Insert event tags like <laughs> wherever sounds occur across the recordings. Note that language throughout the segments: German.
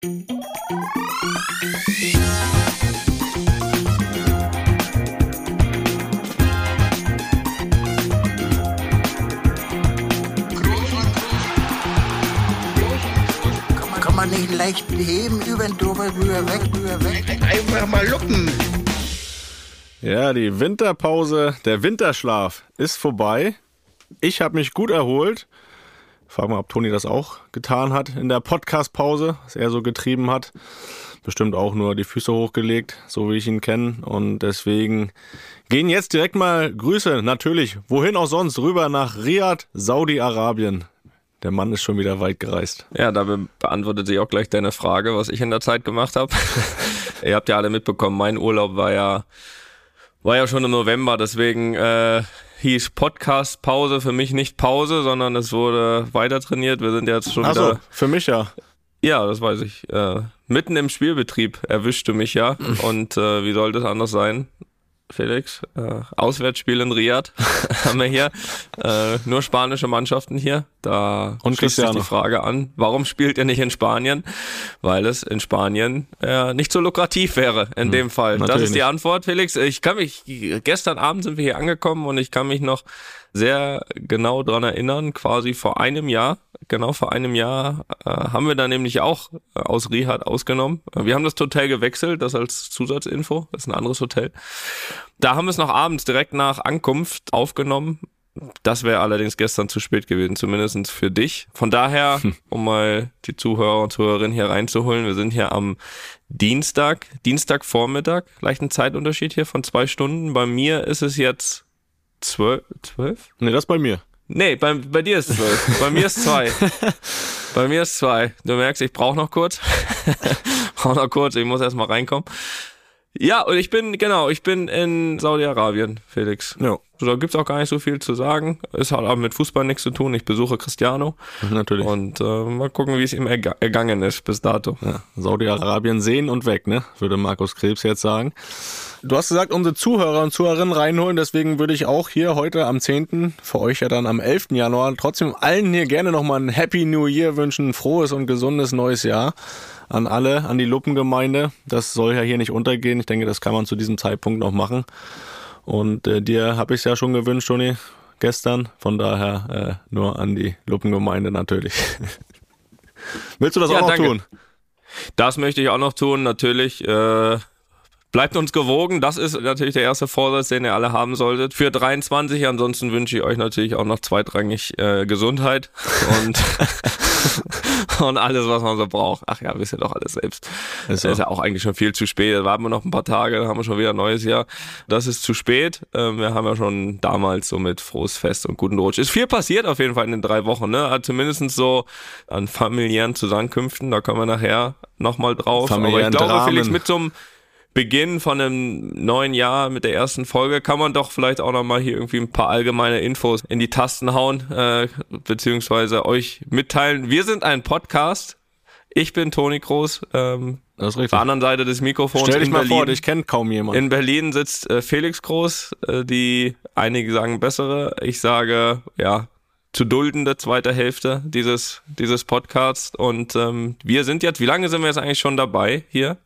Kann man nicht leicht heben, über den drüber, rüber, weg, rüber, weg. Einfach mal luppen. Ja, die Winterpause, der Winterschlaf ist vorbei. Ich habe mich gut erholt. Frag mal, ob Toni das auch getan hat in der Podcast-Pause, was er so getrieben hat. Bestimmt auch nur die Füße hochgelegt, so wie ich ihn kenne. Und deswegen gehen jetzt direkt mal Grüße, natürlich, wohin auch sonst, rüber nach Riyadh, Saudi-Arabien. Der Mann ist schon wieder weit gereist. Ja, da be beantwortet sich auch gleich deine Frage, was ich in der Zeit gemacht habe. <laughs> Ihr habt ja alle mitbekommen, mein Urlaub war ja war ja schon im November, deswegen äh, hieß Podcast Pause für mich nicht Pause, sondern es wurde weiter trainiert. Wir sind jetzt schon Ach so, wieder. für mich ja. Ja, das weiß ich. Äh, mitten im Spielbetrieb erwischte mich ja. <laughs> Und äh, wie soll das anders sein? Felix, äh, Auswärtsspiel in Riyadh <laughs> haben wir hier. Äh, nur spanische Mannschaften hier. Da Und schließt sich die Frage an, warum spielt ihr nicht in Spanien? Weil es in Spanien äh, nicht so lukrativ wäre in dem Fall. Das Hm, ist die. Antwort, Felix. Ich kann mich, gestern Abend sind wir hier angekommen und ich kann mich noch sehr genau dran erinnern, quasi vor einem Jahr, genau vor einem Jahr, äh, haben wir da nämlich auch äh, aus Riyadh ausgenommen. Äh, Wir haben das Hotel gewechselt, das als Zusatzinfo, das ist ein anderes Hotel. Da haben wir es noch abends direkt nach Ankunft aufgenommen. Das wäre allerdings gestern zu spät gewesen, zumindest für dich. Von daher, um mal die Zuhörer und Zuhörerinnen hier reinzuholen, wir sind hier am Dienstag, Dienstagvormittag, leichten Zeitunterschied hier von zwei Stunden. Bei mir ist es jetzt zwölf, zwölf? Nee, das bei mir. Nee, bei, bei dir ist zwölf. <laughs> bei mir ist zwei. Bei mir ist zwei. Du merkst, ich brauche noch kurz. <laughs> brauche noch kurz, ich muss erst mal reinkommen. Ja, und ich bin, genau, ich bin in Saudi-Arabien, Felix. Ja, So, da gibt's auch gar nicht so viel zu sagen. Es hat auch mit Fußball nichts zu tun. Ich besuche Cristiano <laughs> natürlich. und äh, mal gucken, wie es ihm erga ergangen ist bis dato. Ja, Saudi-Arabien sehen und weg, ne? Würde Markus Krebs jetzt sagen. Du hast gesagt, unsere Zuhörer und Zuhörerinnen reinholen, deswegen würde ich auch hier heute am 10., für euch ja dann am 11. Januar, trotzdem allen hier gerne nochmal ein Happy New Year wünschen, frohes und gesundes neues Jahr an alle, an die Luppengemeinde. Das soll ja hier nicht untergehen. Ich denke, das kann man zu diesem Zeitpunkt noch machen. Und äh, dir habe ich es ja schon gewünscht, Toni, gestern. Von daher äh, nur an die Luppengemeinde natürlich. <laughs> Willst du das Ja, auch noch danke. tun? Das möchte ich auch noch tun, natürlich. Äh, bleibt uns gewogen. Das ist natürlich der erste Vorsatz, den ihr alle haben solltet. Für 23. Ansonsten wünsche ich euch natürlich auch noch zweitrangig äh, Gesundheit <laughs> und, <laughs> und alles, was man so braucht. Ach ja, wisst ihr doch alles selbst. Ist Ist, ja auch eigentlich schon viel zu spät. Da warten wir noch ein paar Tage, dann haben wir schon wieder ein neues Jahr. Das ist zu spät. Ähm, wir haben ja schon damals so mit frohes Fest und guten Rutsch. Ist viel passiert auf jeden Fall in den drei Wochen, ne? Also Zumindest so an familiären Zusammenkünften. Da kommen wir nachher nochmal drauf. Aber ich Familiären glaube, Dramen. Felix, mit so einem Beginn von einem neuen Jahr mit der ersten Folge kann man doch vielleicht auch nochmal hier irgendwie ein paar allgemeine Infos in die Tasten hauen, äh, beziehungsweise euch mitteilen. Wir sind ein Podcast. Ich bin Toni Groß, ähm, Das ist auf der richtig. anderen Seite des Mikrofons Stell dich mal Berlin. vor, dich kennt kaum jemand. in Berlin sitzt äh, Felix Groß, äh, die einige sagen bessere, ich sage ja zu duldende zweite Hälfte dieses dieses Podcasts und ähm, wir sind jetzt, wie lange sind wir jetzt eigentlich schon dabei hier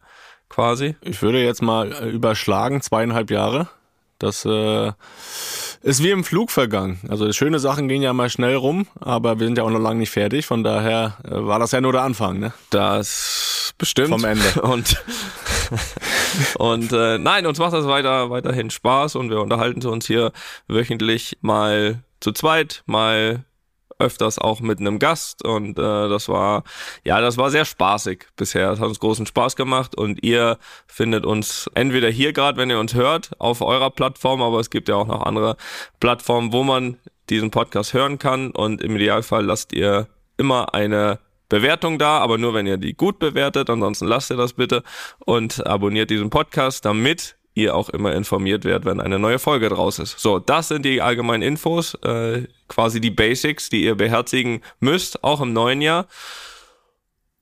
quasi? ich würde jetzt mal äh, überschlagen, zweieinhalb Jahre. Das äh, ist wie im Flug vergangen. Also schöne Sachen gehen ja mal schnell rum, aber wir sind ja auch noch lange nicht fertig. Von daher äh, war das ja nur der Anfang. Ne? Das bestimmt. Vom Ende. <laughs> Und, <laughs> und äh, nein, uns macht das weiter, weiterhin Spaß und wir unterhalten uns hier wöchentlich mal zu zweit, mal öfters auch mit einem Gast und äh, das war ja das war sehr spaßig bisher das hat uns großen Spaß gemacht und ihr findet uns entweder hier gerade wenn ihr uns hört auf eurer Plattform aber es gibt ja auch noch andere Plattformen wo man diesen Podcast hören kann und im Idealfall lasst ihr immer eine Bewertung da, aber nur wenn ihr die gut bewertet. Ansonsten lasst ihr das bitte und abonniert diesen Podcast, damit ihr auch immer informiert werdet, wenn eine neue Folge draus ist. So, das sind die allgemeinen Infos, äh, quasi die Basics, die ihr beherzigen müsst, auch im neuen Jahr.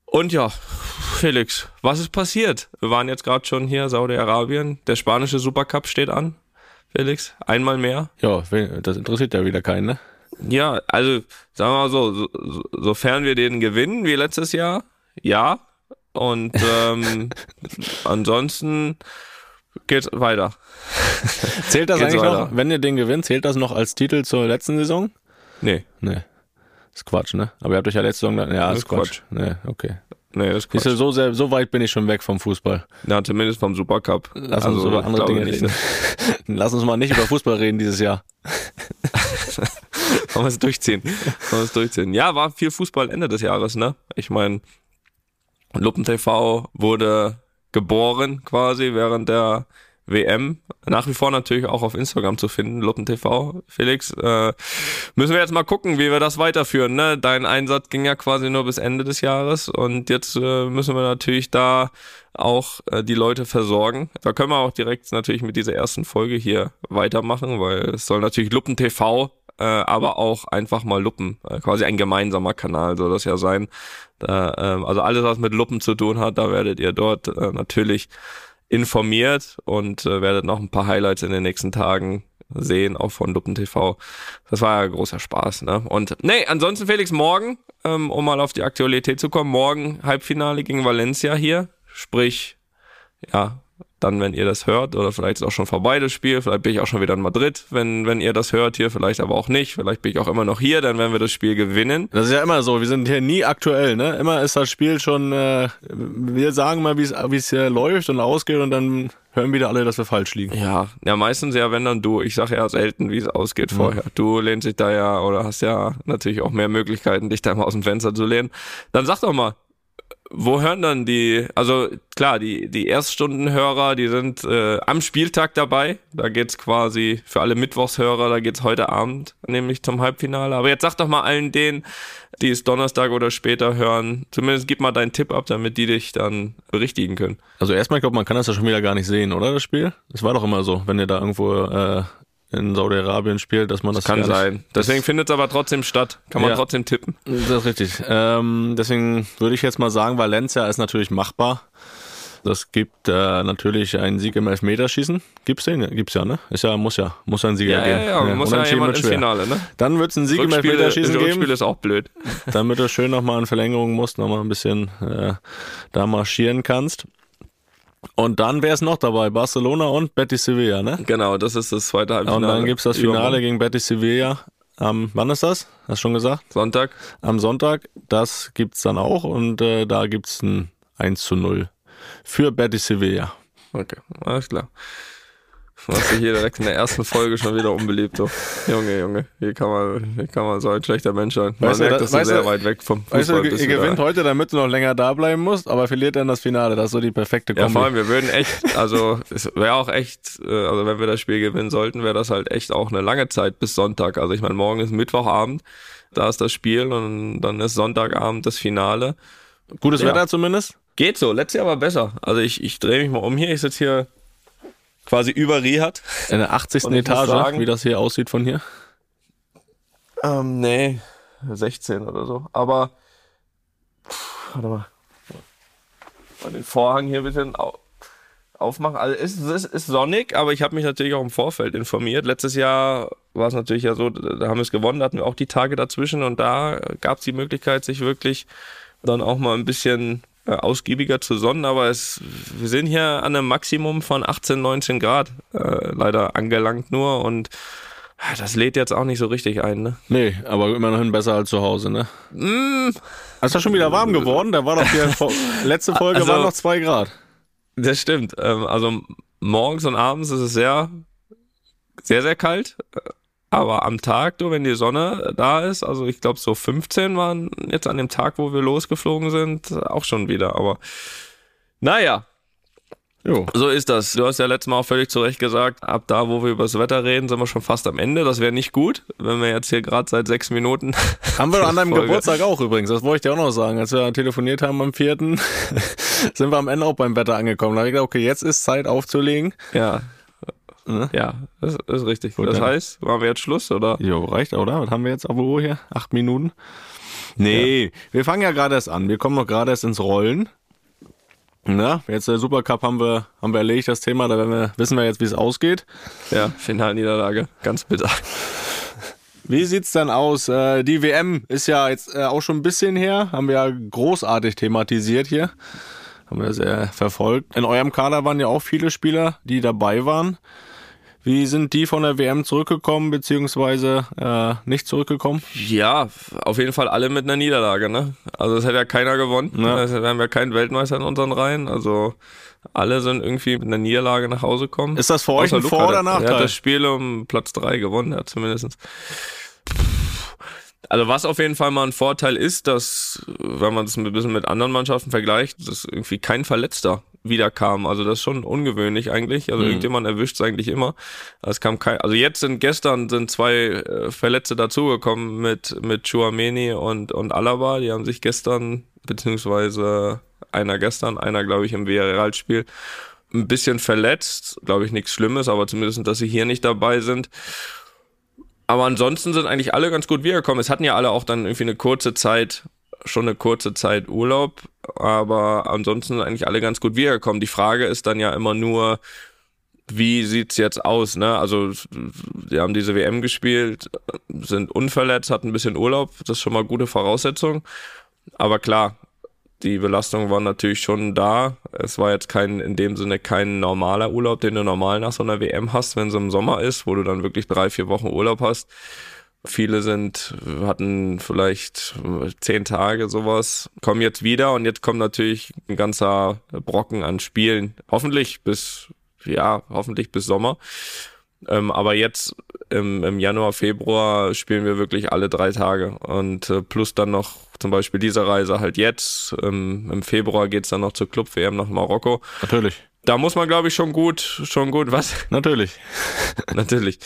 Und ja, Felix, was ist passiert? Wir waren jetzt gerade schon hier, Saudi-Arabien. Der spanische Supercup steht an. Felix, einmal mehr. Ja, das interessiert ja wieder keinen. Ne? Ja, also sagen wir mal so, so, so- sofern wir den gewinnen wie letztes Jahr, ja. Und ähm, <laughs> ansonsten geht's weiter. Zählt das eigentlich weiter. noch, wenn ihr den gewinnt, zählt das noch als Titel zur letzten Saison? Nee, Nee. Ist Quatsch, ne? Aber ihr habt euch ja letzte Saison, dann- ja, Das ist ist Quatsch. Nee, okay. nee, das ist Siehst Quatsch. so, sehr, so weit bin ich schon weg vom Fußball. Ja, zumindest vom Supercup. Lass uns Also, über andere Dinge nicht. reden. <laughs> Lass uns mal nicht über Fußball reden dieses Jahr. <laughs> Wollen wir es durchziehen. Wollen wir es durchziehen. Ja, war viel Fußball Ende des Jahres, ne? Ich meine, Luppen TV wurde geboren quasi während der WM. Nach wie vor natürlich auch auf Instagram zu finden, Luppen TV. Felix, äh, müssen wir jetzt mal gucken, wie wir das weiterführen. Ne? Dein Einsatz ging ja quasi nur bis Ende des Jahres und jetzt äh, müssen wir natürlich da auch äh, die Leute versorgen. Da können wir auch direkt natürlich mit dieser ersten Folge hier weitermachen, weil es soll natürlich Luppen TV, äh, aber auch einfach mal Luppen, äh, quasi ein gemeinsamer Kanal soll das ja sein. Da, ähm, also alles, was mit Luppen zu tun hat, da werdet ihr dort äh, natürlich informiert und äh, werdet noch ein paar Highlights in den nächsten Tagen sehen, auch von Luppen TV. Das war ja großer Spaß, ne? Und nee, ansonsten Felix, morgen, ähm, um mal auf die Aktualität zu kommen, morgen Halbfinale gegen Valencia hier, sprich, ja, dann, wenn ihr das hört, oder vielleicht ist auch schon vorbei das Spiel, vielleicht bin ich auch schon wieder in Madrid, wenn, wenn ihr das hört hier, vielleicht aber auch nicht, vielleicht bin ich auch immer noch hier, dann werden wir das Spiel gewinnen. Das ist ja immer so, wir sind hier nie aktuell, ne? Immer ist das Spiel schon, äh, wir sagen mal, wie es wie es hier läuft und ausgeht und dann hören wieder alle, dass wir falsch liegen. Ja, ja, meistens ja, wenn dann du. Ich sage ja selten, wie es ausgeht vorher. Du lehnst dich da ja oder hast ja natürlich auch mehr Möglichkeiten, dich da mal aus dem Fenster zu lehnen. Dann sag doch mal, wo hören dann die, also klar, die, die Erststundenhörer, die sind äh, am Spieltag dabei. Da geht's quasi für alle Mittwochshörer, da geht's heute Abend nämlich zum Halbfinale. Aber jetzt sag doch mal allen denen, die es Donnerstag oder später hören, zumindest gib mal deinen Tipp ab, damit die dich dann berichtigen können. Also erstmal, ich glaube, man kann das ja schon wieder gar nicht sehen, oder das Spiel? Das war doch immer so, wenn ihr da irgendwo äh, in Saudi-Arabien spielt, dass man das, Kann gar nicht- sein. Deswegen findet es aber trotzdem statt. Kann man Ja. trotzdem tippen. Das ist richtig. Ähm, deswegen würde ich jetzt mal sagen, Valencia ist natürlich machbar. Das gibt äh, natürlich einen Sieg im Elfmeterschießen. Gibt's den? Ja, Gibt's ja, ne? Ist ja, muss ja, muss ein Sieger Ja, geben. ja, ja. Man muss ja jemand wird ins. Finale, ne? Dann wird's einen Sieg im Rückspiele, Elfmeterschießen Rückspiel geben, ist auch blöd. damit du schön nochmal in Verlängerung musst, nochmal ein bisschen äh, da marschieren kannst. Und dann wäre es noch dabei, Barcelona und Betis Sevilla, ne? Genau, das ist das zweite Halbfinale. Und dann gibt's das Finale Übermorgen. gegen Betis Sevilla. Am, wann ist das? Hast du schon gesagt? Sonntag. am Sonntag. Das gibt's dann auch und äh, da gibt's ein 1 zu 0 für Betis Sevilla. Okay, alles klar. Machst du hier direkt in der ersten Folge schon wieder unbeliebt. So. Junge, Junge, hier kann man, hier kann man so ein schlechter Mensch sein. Man Weißt merkt, da- dass du sehr du- weit weg vom Weißt du, Fußball ihr bist. gewinnt wieder. heute, damit du noch länger da bleiben musst, aber verliert dann das Finale. Das ist so die perfekte Ja, Kombi. vor allem, wir würden echt, also es wäre auch echt, äh, also wenn wir das Spiel gewinnen sollten, wäre das halt echt auch eine lange Zeit bis Sonntag. Also ich meine, morgen ist Mittwochabend, da ist das Spiel und dann ist Sonntagabend das Finale. Gutes Ja. Wetter zumindest. Geht so, letztes Jahr war besser. Also ich, ich drehe mich mal um hier, ich sitze hier quasi über Rihat. In der 80. Und ich muss Etage, sagen- wie das hier aussieht von hier. Ähm, nee, 16 oder so. Aber, pff, warte mal. Mal den Vorhang hier ein bisschen au aufmachen. Also es ist, es ist sonnig, aber ich habe mich natürlich auch im Vorfeld informiert. Letztes Jahr war es natürlich ja so, da haben wir es gewonnen, da hatten wir auch die Tage dazwischen und da gab es die Möglichkeit, sich wirklich dann auch mal ein bisschen ausgiebiger zu sonnen, aber es, wir sind hier an einem Maximum von 18, 19 Grad äh, leider angelangt nur und das lädt jetzt auch nicht so richtig ein, ne? Nee, aber immerhin besser als zu Hause, ne? Mm, Ist das schon wieder warm geworden? Da war doch <laughs> vor- letzte Folge Also- waren noch zwei Grad. Das stimmt. Ähm, also morgens und abends ist es sehr, sehr, sehr kalt. Aber am Tag, du, wenn die Sonne da ist, also ich glaube so 15 waren jetzt an dem Tag, wo wir losgeflogen sind, auch schon wieder. Aber naja, Jo. so ist das. Du hast ja letztes Mal auch völlig zu Recht gesagt, ab da, wo wir über das Wetter reden, sind wir schon fast am Ende. Das wäre nicht gut, wenn wir jetzt hier gerade seit sechs Minuten <laughs> Haben wir an deinem Folge. Geburtstag auch übrigens, das wollte ich dir auch noch sagen. Als wir telefoniert haben am 4., <laughs> sind wir am Ende auch beim Wetter angekommen. Da habe ich gedacht, okay, jetzt ist Zeit aufzulegen. Ja. Ne? Ja, das ist richtig. Gut, das dann. heißt, machen wir jetzt Schluss, oder? Jo, reicht, oder? Was haben wir jetzt auf Uhr hier? Acht Minuten? Nee, wir fangen ja gerade erst an. Wir kommen noch gerade erst ins Rollen. Na, jetzt der Supercup haben wir, haben wir erledigt, das Thema. Da wir, wissen wir jetzt, wie es ausgeht. Ja, Finalniederlage. Ganz bitter. Wie sieht's dann aus? Äh, die WM ist ja jetzt äh, auch schon ein bisschen her. Haben wir ja großartig thematisiert hier. haben wir sehr verfolgt. In eurem Kader waren ja auch viele Spieler, die dabei waren. Wie sind die von der WM zurückgekommen, beziehungsweise äh, nicht zurückgekommen? Ja, auf jeden Fall alle mit einer Niederlage, ne? Also es hat ja keiner gewonnen. Ja. Es haben ja keinen Weltmeister in unseren Reihen. Also alle sind irgendwie mit einer Niederlage nach Hause gekommen. Ist das für euch ein Vor- oder Nachteil? Er hat das Spiel um Platz drei gewonnen, ja, zumindest. Also was auf jeden Fall mal ein Vorteil ist, dass, wenn man es ein bisschen mit anderen Mannschaften vergleicht, dass irgendwie kein Verletzter wiederkam. Also das ist schon ungewöhnlich eigentlich. Also mhm. irgendjemand erwischt es eigentlich immer. Es kam kein, also jetzt sind gestern sind zwei äh, Verletzte dazugekommen mit mit Chouameni und und Alaba. Die haben sich gestern beziehungsweise einer gestern, einer glaube ich im VRL-Spiel ein bisschen verletzt. Glaube ich nichts Schlimmes, aber zumindest, dass sie hier nicht dabei sind. Aber ansonsten sind eigentlich alle ganz gut wiedergekommen. Es hatten ja alle auch dann irgendwie eine kurze Zeit, schon eine kurze Zeit Urlaub, aber ansonsten sind eigentlich alle ganz gut wiedergekommen. Die Frage ist dann ja immer nur, wie sieht's jetzt aus, ne? Also, die haben diese WM gespielt, sind unverletzt, hatten ein bisschen Urlaub, das ist schon mal gute Voraussetzung. Aber klar, die Belastung war natürlich schon da. Es war jetzt kein, in dem Sinne kein normaler Urlaub, den du normal nach so einer WM hast, wenn es im Sommer ist, wo du dann wirklich drei, vier Wochen Urlaub hast. Viele sind, hatten vielleicht zehn Tage sowas, kommen jetzt wieder und jetzt kommt natürlich ein ganzer Brocken an Spielen. Hoffentlich bis, ja, hoffentlich bis Sommer. Ähm, aber jetzt im, im Januar, Februar spielen wir wirklich alle drei Tage und äh, plus dann noch zum Beispiel diese Reise halt jetzt. Ähm, Im Februar geht's dann noch zur Club-WM nach Marokko. Natürlich. Da muss man, glaube ich, schon gut, schon gut, was? Natürlich. <laughs> Natürlich.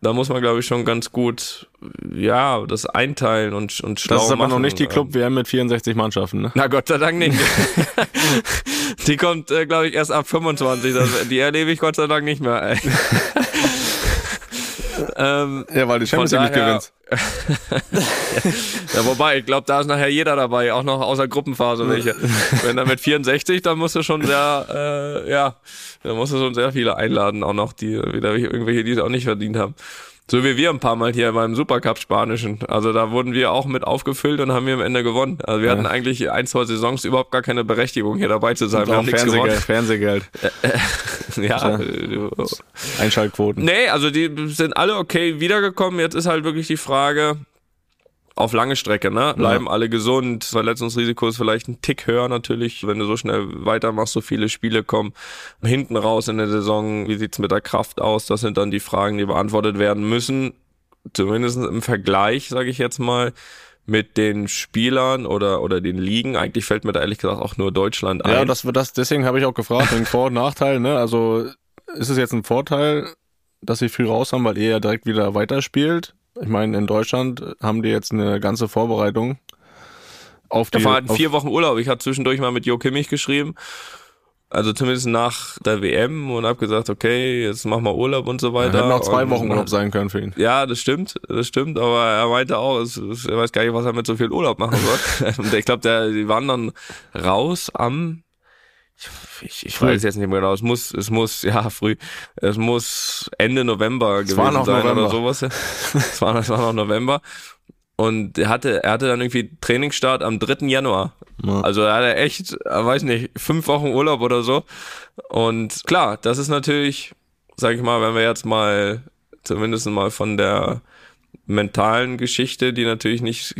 Da muss man, glaube ich, schon ganz gut, ja, das einteilen und, und schlau Das ist aber machen. noch nicht die Club-WM mit 64 Mannschaften, ne? Na Gott sei Dank nicht. <laughs> die kommt, äh, glaube ich, erst ab 25. Das, die erlebe ich Gott sei Dank nicht mehr. Ey. <laughs> ähm, ja, weil die Champions League nicht gewinnst. Ja, wobei, ich glaube, da ist nachher jeder dabei, auch noch außer Gruppenphase welche. Wenn er mit 64, dann musst du schon sehr, äh, ja, dann musst du schon sehr viele einladen, auch noch, die wieder irgendwelche, die es auch nicht verdient haben. So wie wir ein paar Mal hier beim Supercup Spanischen. Also da wurden wir auch mit aufgefüllt und haben wir am Ende gewonnen. Also wir ja. hatten eigentlich ein, zwei Saisons überhaupt gar keine Berechtigung, hier dabei zu sein. Wir haben Fernsehgeld, Fernsehgeld. <laughs> ja. Einschaltquoten. Nee, also die sind alle okay wiedergekommen. Jetzt ist halt wirklich die Frage, auf lange Strecke, ne? Bleiben ja. alle gesund. Verletzungsrisiko ist vielleicht ein Tick höher natürlich, wenn du so schnell weitermachst, so viele Spiele kommen hinten raus in der Saison. Wie sieht's mit der Kraft aus? Das sind dann die Fragen, die beantwortet werden müssen. Zumindest im Vergleich, sage ich jetzt mal, mit den Spielern oder oder den Ligen. Eigentlich fällt mir da ehrlich gesagt auch nur Deutschland ein. Ja, das das. Deswegen habe ich auch gefragt wegen Vor- und Nachteil. Ne? Also ist es jetzt ein Vorteil, dass sie viel raus haben, weil ihr ja direkt wieder weiterspielt? Ich meine, in Deutschland haben die jetzt eine ganze Vorbereitung auf die. Wir hatten vier Wochen Urlaub. Ich habe zwischendurch mal mit Jo Kimmich geschrieben. Also zumindest nach der WM und habe gesagt, okay, jetzt machen wir Urlaub und so weiter. Hätten auch zwei Wochen Urlaub sein können für ihn. Ja, das stimmt, das stimmt, aber er meinte auch, es, es, er weiß gar nicht, was er mit so viel Urlaub machen soll. <laughs> und ich glaube, die waren dann raus am ich, ich weiß jetzt nicht mehr genau. Es muss, es muss, ja, früh. Es muss Ende November es gewesen sein November. oder sowas. <laughs> es war, es war noch November. Und er hatte, er hatte dann irgendwie Trainingsstart am 3. Januar. Ja. Also er hatte echt, weiß nicht, fünf Wochen Urlaub oder so. Und klar, das ist natürlich, sag ich mal, wenn wir jetzt mal zumindest mal von der mentalen Geschichte, die natürlich nicht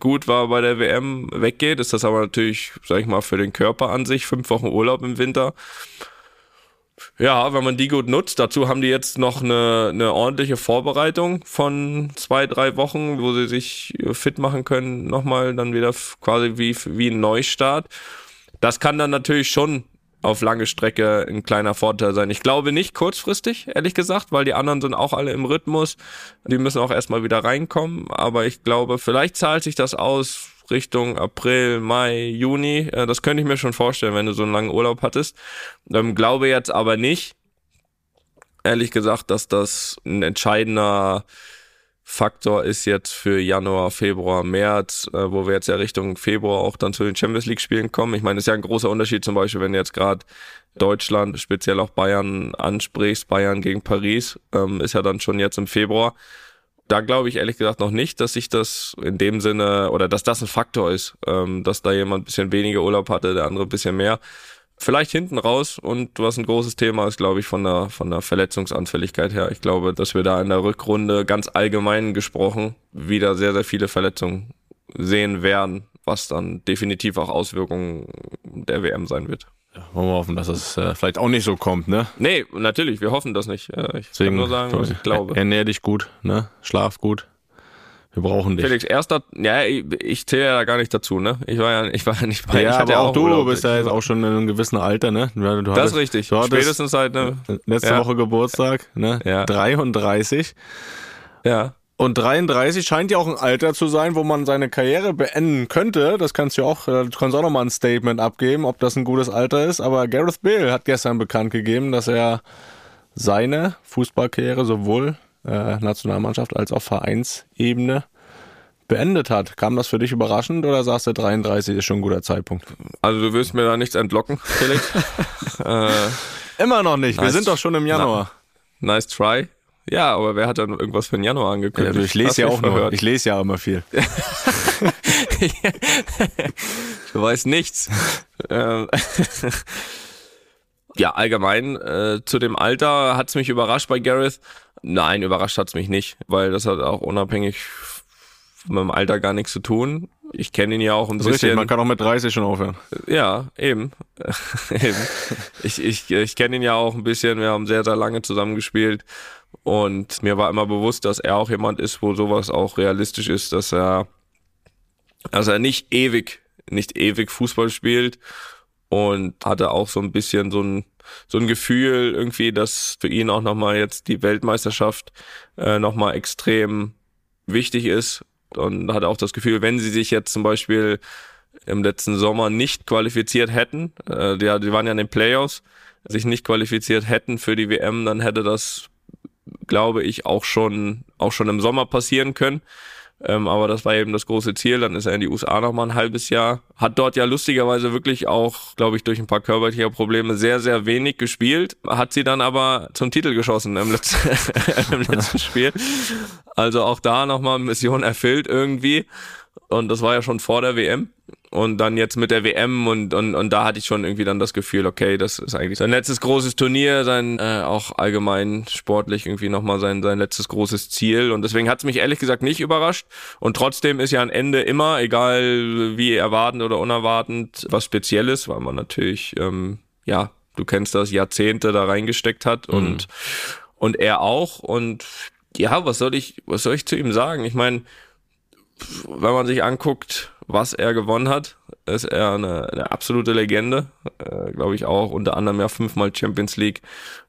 gut war bei der WM, weggeht, ist das aber natürlich, sag ich mal, für den Körper an sich fünf Wochen Urlaub im Winter. Ja, wenn man die gut nutzt, dazu haben die jetzt noch eine, eine ordentliche Vorbereitung von zwei, drei Wochen, wo sie sich fit machen können, nochmal dann wieder quasi wie, wie ein Neustart. Das kann dann natürlich schon auf lange Strecke ein kleiner Vorteil sein. Ich glaube nicht kurzfristig, ehrlich gesagt, weil die anderen sind auch alle im Rhythmus. Die müssen auch erstmal wieder reinkommen. Aber ich glaube, vielleicht zahlt sich das aus Richtung April, Mai, Juni. Äh, das könnte ich mir schon vorstellen, wenn du so einen langen Urlaub hattest. Ähm, glaube jetzt aber nicht, ehrlich gesagt, dass das ein entscheidender Faktor ist jetzt für Januar, Februar, März, äh, wo wir jetzt ja Richtung Februar auch dann zu den Champions League Spielen kommen. Ich meine, ist ja ein großer Unterschied zum Beispiel, wenn du jetzt gerade Deutschland, speziell auch Bayern ansprichst, Bayern gegen Paris, ähm, ist ja dann schon jetzt im Februar. da glaube ich ehrlich gesagt noch nicht, dass sich das in dem Sinne oder dass das ein Faktor ist, ähm, dass da jemand ein bisschen weniger Urlaub hatte, der andere ein bisschen mehr. Vielleicht hinten raus und was ein großes Thema ist, glaube ich, von der, von der Verletzungsanfälligkeit her. Ich glaube, dass wir da in der Rückrunde ganz allgemein gesprochen wieder sehr, sehr viele Verletzungen sehen werden, was dann definitiv auch Auswirkungen der WM sein wird. Ja, wollen wir hoffen, dass es äh, vielleicht auch nicht so kommt, ne? Nee, natürlich, wir hoffen das nicht. Äh, ich Deswegen, kann nur sagen, was ich <laughs> glaube. Ernähr dich gut, ne? Schlaf gut. Wir brauchen dich. Felix, erster, ja, ich, ich zähle ja da gar nicht dazu, ne? Ich war ja, ich war ja nicht bei, ja, ich hatte aber ja auch du Urlaub. bist ja jetzt auch schon in einem gewissen Alter, ne? Du Das hattest- ist richtig. Du Spätestens seit, ne? letzte Ja. Woche Geburtstag, ne? Ja. 33. Ja. Und 33 scheint ja auch ein Alter zu sein, wo man seine Karriere beenden könnte. Das kannst du ja auch, äh, du kannst auch nochmal ein Statement abgeben, ob das ein gutes Alter ist. Aber Gareth Bale hat gestern bekannt gegeben, dass er seine Fußballkarriere sowohl äh, Nationalmannschaft als auch Vereinsebene beendet hat. Kam das für dich überraschend oder sagst du 33 ist schon ein guter Zeitpunkt? Also du wirst mir da nichts entlocken, Felix. <laughs> äh, Immer noch nicht. Wir Nice. sind doch schon im Januar. nice try. Ja, aber wer hat dann irgendwas für den Januar Ja, angekündigt? du, ich lese Hast ja auch nur. Ich lese ja immer viel. <laughs> <laughs> Du weißt nichts. Ja, allgemein äh, zu dem Alter hat's mich überrascht bei Gareth. Nein, überrascht hat's mich nicht, weil das hat auch unabhängig mit dem Alter gar nichts zu tun. Ich kenne ihn ja auch ein Das ist richtig, bisschen. man kann auch mit 30 schon aufhören. Ja, eben. <laughs> eben. Ich, ich, ich kenne ihn ja auch ein bisschen. Wir haben sehr, sehr lange zusammengespielt. Und mir war immer bewusst, dass er auch jemand ist, wo sowas auch realistisch ist, dass er, dass er nicht ewig, nicht ewig Fußball spielt und hatte auch so ein bisschen so ein, so ein Gefühl irgendwie, dass für ihn auch nochmal jetzt die Weltmeisterschaft äh, nochmal extrem wichtig ist und hatte auch das Gefühl, wenn sie sich jetzt zum Beispiel im letzten Sommer nicht qualifiziert hätten, äh, die, die waren ja in den Playoffs, sich nicht qualifiziert hätten für die WM, dann hätte das, glaube ich, auch schon, auch schon im Sommer passieren können. Ähm, aber das war eben das große Ziel. Dann ist er in die USA nochmal ein halbes Jahr. Hat dort ja lustigerweise wirklich auch, glaube ich, durch ein paar körperliche Probleme sehr, sehr wenig gespielt. Hat sie dann aber zum Titel geschossen im letzten, <laughs> im letzten Spiel. Also auch da nochmal Mission erfüllt irgendwie. Und das war ja schon vor der WM. Und dann jetzt mit der WM und, und, und da hatte ich schon irgendwie dann das Gefühl, okay, das ist eigentlich sein letztes großes Turnier, sein äh, auch allgemein sportlich irgendwie nochmal sein, sein letztes großes Ziel. Und deswegen hat es mich ehrlich gesagt nicht überrascht. Und trotzdem ist ja ein Ende immer, egal wie erwartend oder unerwartend, was Spezielles, weil man natürlich, ähm, ja, du kennst das, Jahrzehnte da reingesteckt hat und, und er auch. Und ja, was soll ich, was soll ich zu ihm sagen? Ich meine, wenn man sich anguckt, was er gewonnen hat, ist er eine, eine absolute Legende. Äh, Glaube ich auch unter anderem ja fünfmal Champions League,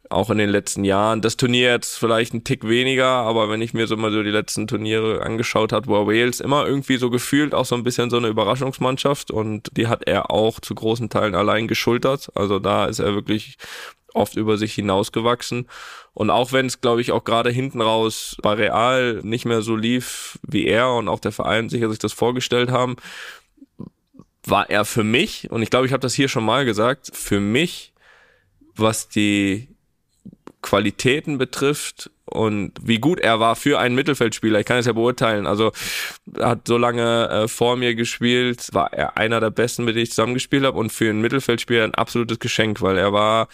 auch in den letzten Jahren. Das Turnier jetzt vielleicht ein Tick weniger, aber wenn ich mir so mal so die letzten Turniere angeschaut hat, war Wales immer irgendwie so gefühlt auch so ein bisschen so eine Überraschungsmannschaft und die hat er auch zu großen Teilen allein geschultert. Also da ist er wirklich oft über sich hinausgewachsen. Und auch wenn es, glaube ich, auch gerade hinten raus bei Real nicht mehr so lief wie er und auch der Verein sicher sich das vorgestellt haben, war er für mich, und ich glaube, ich habe das hier schon mal gesagt, für mich, was die Qualitäten betrifft und wie gut er war für einen Mittelfeldspieler. Ich kann es ja beurteilen. Also hat so lange äh, vor mir gespielt, war er einer der besten, mit denen ich zusammengespielt habe und für einen Mittelfeldspieler ein absolutes Geschenk, weil er war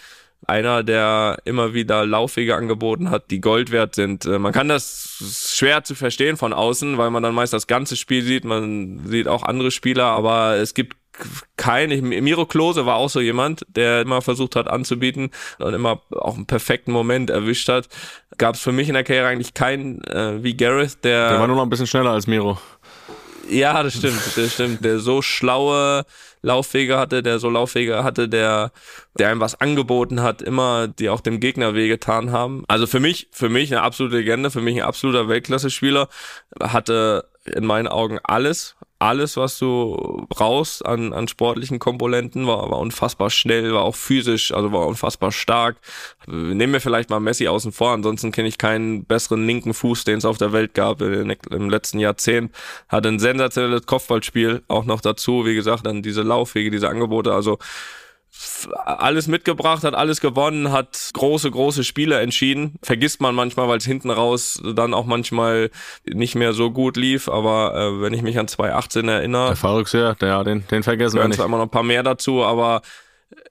einer, der immer wieder Laufwege angeboten hat, die Gold wert sind. Äh, Man kann das schwer zu verstehen von außen, weil man dann meist das ganze Spiel sieht. Man sieht auch andere Spieler, aber es gibt kein, ich- Miro Klose war auch so jemand, der immer versucht hat anzubieten und immer auch einen perfekten Moment erwischt hat. Gab es für mich in der Karriere eigentlich keinen äh, wie Gareth, der, Der war nur noch ein bisschen schneller als Miro. ja, das stimmt, das stimmt. Der so schlaue Laufwege hatte, der so Laufwege hatte, der, der einem was angeboten hat, immer, die auch dem Gegner wehgetan haben. Also für mich, für mich eine absolute Legende, für mich ein absoluter Weltklasse-Spieler, hatte in meinen Augen alles, alles, was du brauchst an, an sportlichen Komponenten, war, war unfassbar schnell, war auch physisch, also war unfassbar stark. Nehmen wir vielleicht mal Messi außen vor, ansonsten kenne ich keinen besseren linken Fuß, den es auf der Welt gab im letzten Jahrzehnt. Hatte ein sensationelles Kopfballspiel auch noch dazu, wie gesagt, dann diese Laufwege, diese Angebote, also alles mitgebracht, hat alles gewonnen, hat große, große Spiele entschieden. Vergisst man manchmal, weil es hinten raus dann auch manchmal nicht mehr so gut lief. Aber äh, wenn ich mich an 2018 erinnere. Der Farux, ja, den, den vergessen wir nicht. zwar immer noch ein paar mehr dazu, aber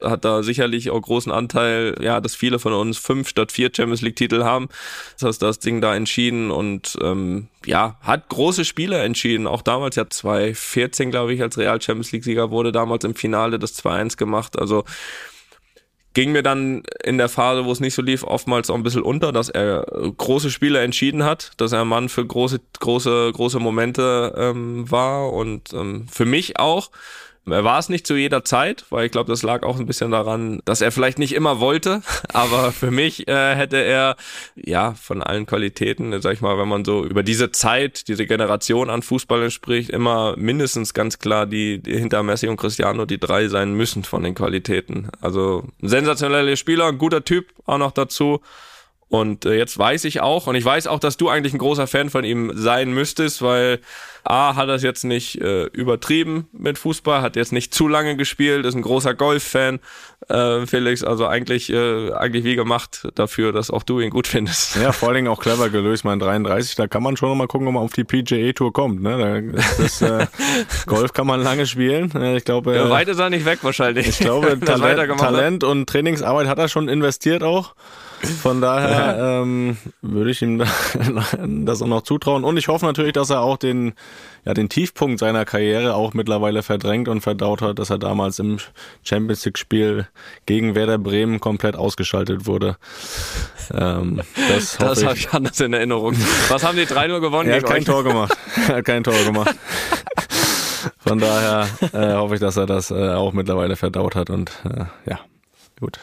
hat da sicherlich auch großen Anteil, ja, dass viele von uns fünf statt vier Champions League Titel haben. Das heißt, das Ding da entschieden und ähm, ja, hat große Spiele entschieden. Auch damals ja 2014, glaube ich, als Real Champions League Sieger wurde damals im Finale das 2-1 gemacht. Also ging mir dann in der Phase, wo es nicht so lief, oftmals auch ein bisschen unter, dass er große Spiele entschieden hat, dass er ein Mann für große, große, große Momente ähm, war und ähm, für mich auch er war es nicht zu jeder Zeit, weil ich glaube, das lag auch ein bisschen daran, dass er vielleicht nicht immer wollte, <laughs> aber für mich äh, hätte er ja von allen Qualitäten, sag ich mal, wenn man so über diese Zeit, diese Generation an Fußballern spricht, immer mindestens ganz klar die, die hinter Messi und Cristiano die drei sein müssen von den Qualitäten. Also ein sensationeller Spieler, ein guter Typ auch noch dazu. Und äh, jetzt weiß ich auch, und ich weiß auch, dass du eigentlich ein großer Fan von ihm sein müsstest, weil A hat er es jetzt nicht äh, übertrieben mit Fußball, hat jetzt nicht zu lange gespielt, ist ein großer Golf-Fan, äh, Felix, also eigentlich, äh, eigentlich wie gemacht dafür, dass auch du ihn gut findest. Ja, vor allen Dingen auch clever gelöst, mein 33, da kann man schon noch mal gucken, ob man auf die PGA-Tour kommt. Ne? Das, äh, <laughs> Golf kann man lange spielen. Ich glaube, ja, weit ist er nicht weg wahrscheinlich. Ich glaube, <laughs> Talent, Talent und Trainingsarbeit hat er schon investiert auch. Von daher ähm, würde ich ihm <laughs> das auch noch zutrauen. Und ich hoffe natürlich, dass er auch den, ja, den Tiefpunkt seiner Karriere auch mittlerweile verdrängt und verdaut hat, dass er damals im Champions League-Spiel gegen Werder Bremen komplett ausgeschaltet wurde. Ähm, das das habe ich anders in Erinnerung. Was haben die 3-0 gewonnen? Er hat kein euch? Tor gemacht. Er hat kein Tor gemacht. <laughs> Von daher äh, hoffe ich, dass er das äh, auch mittlerweile verdaut hat und äh, ja. Gut.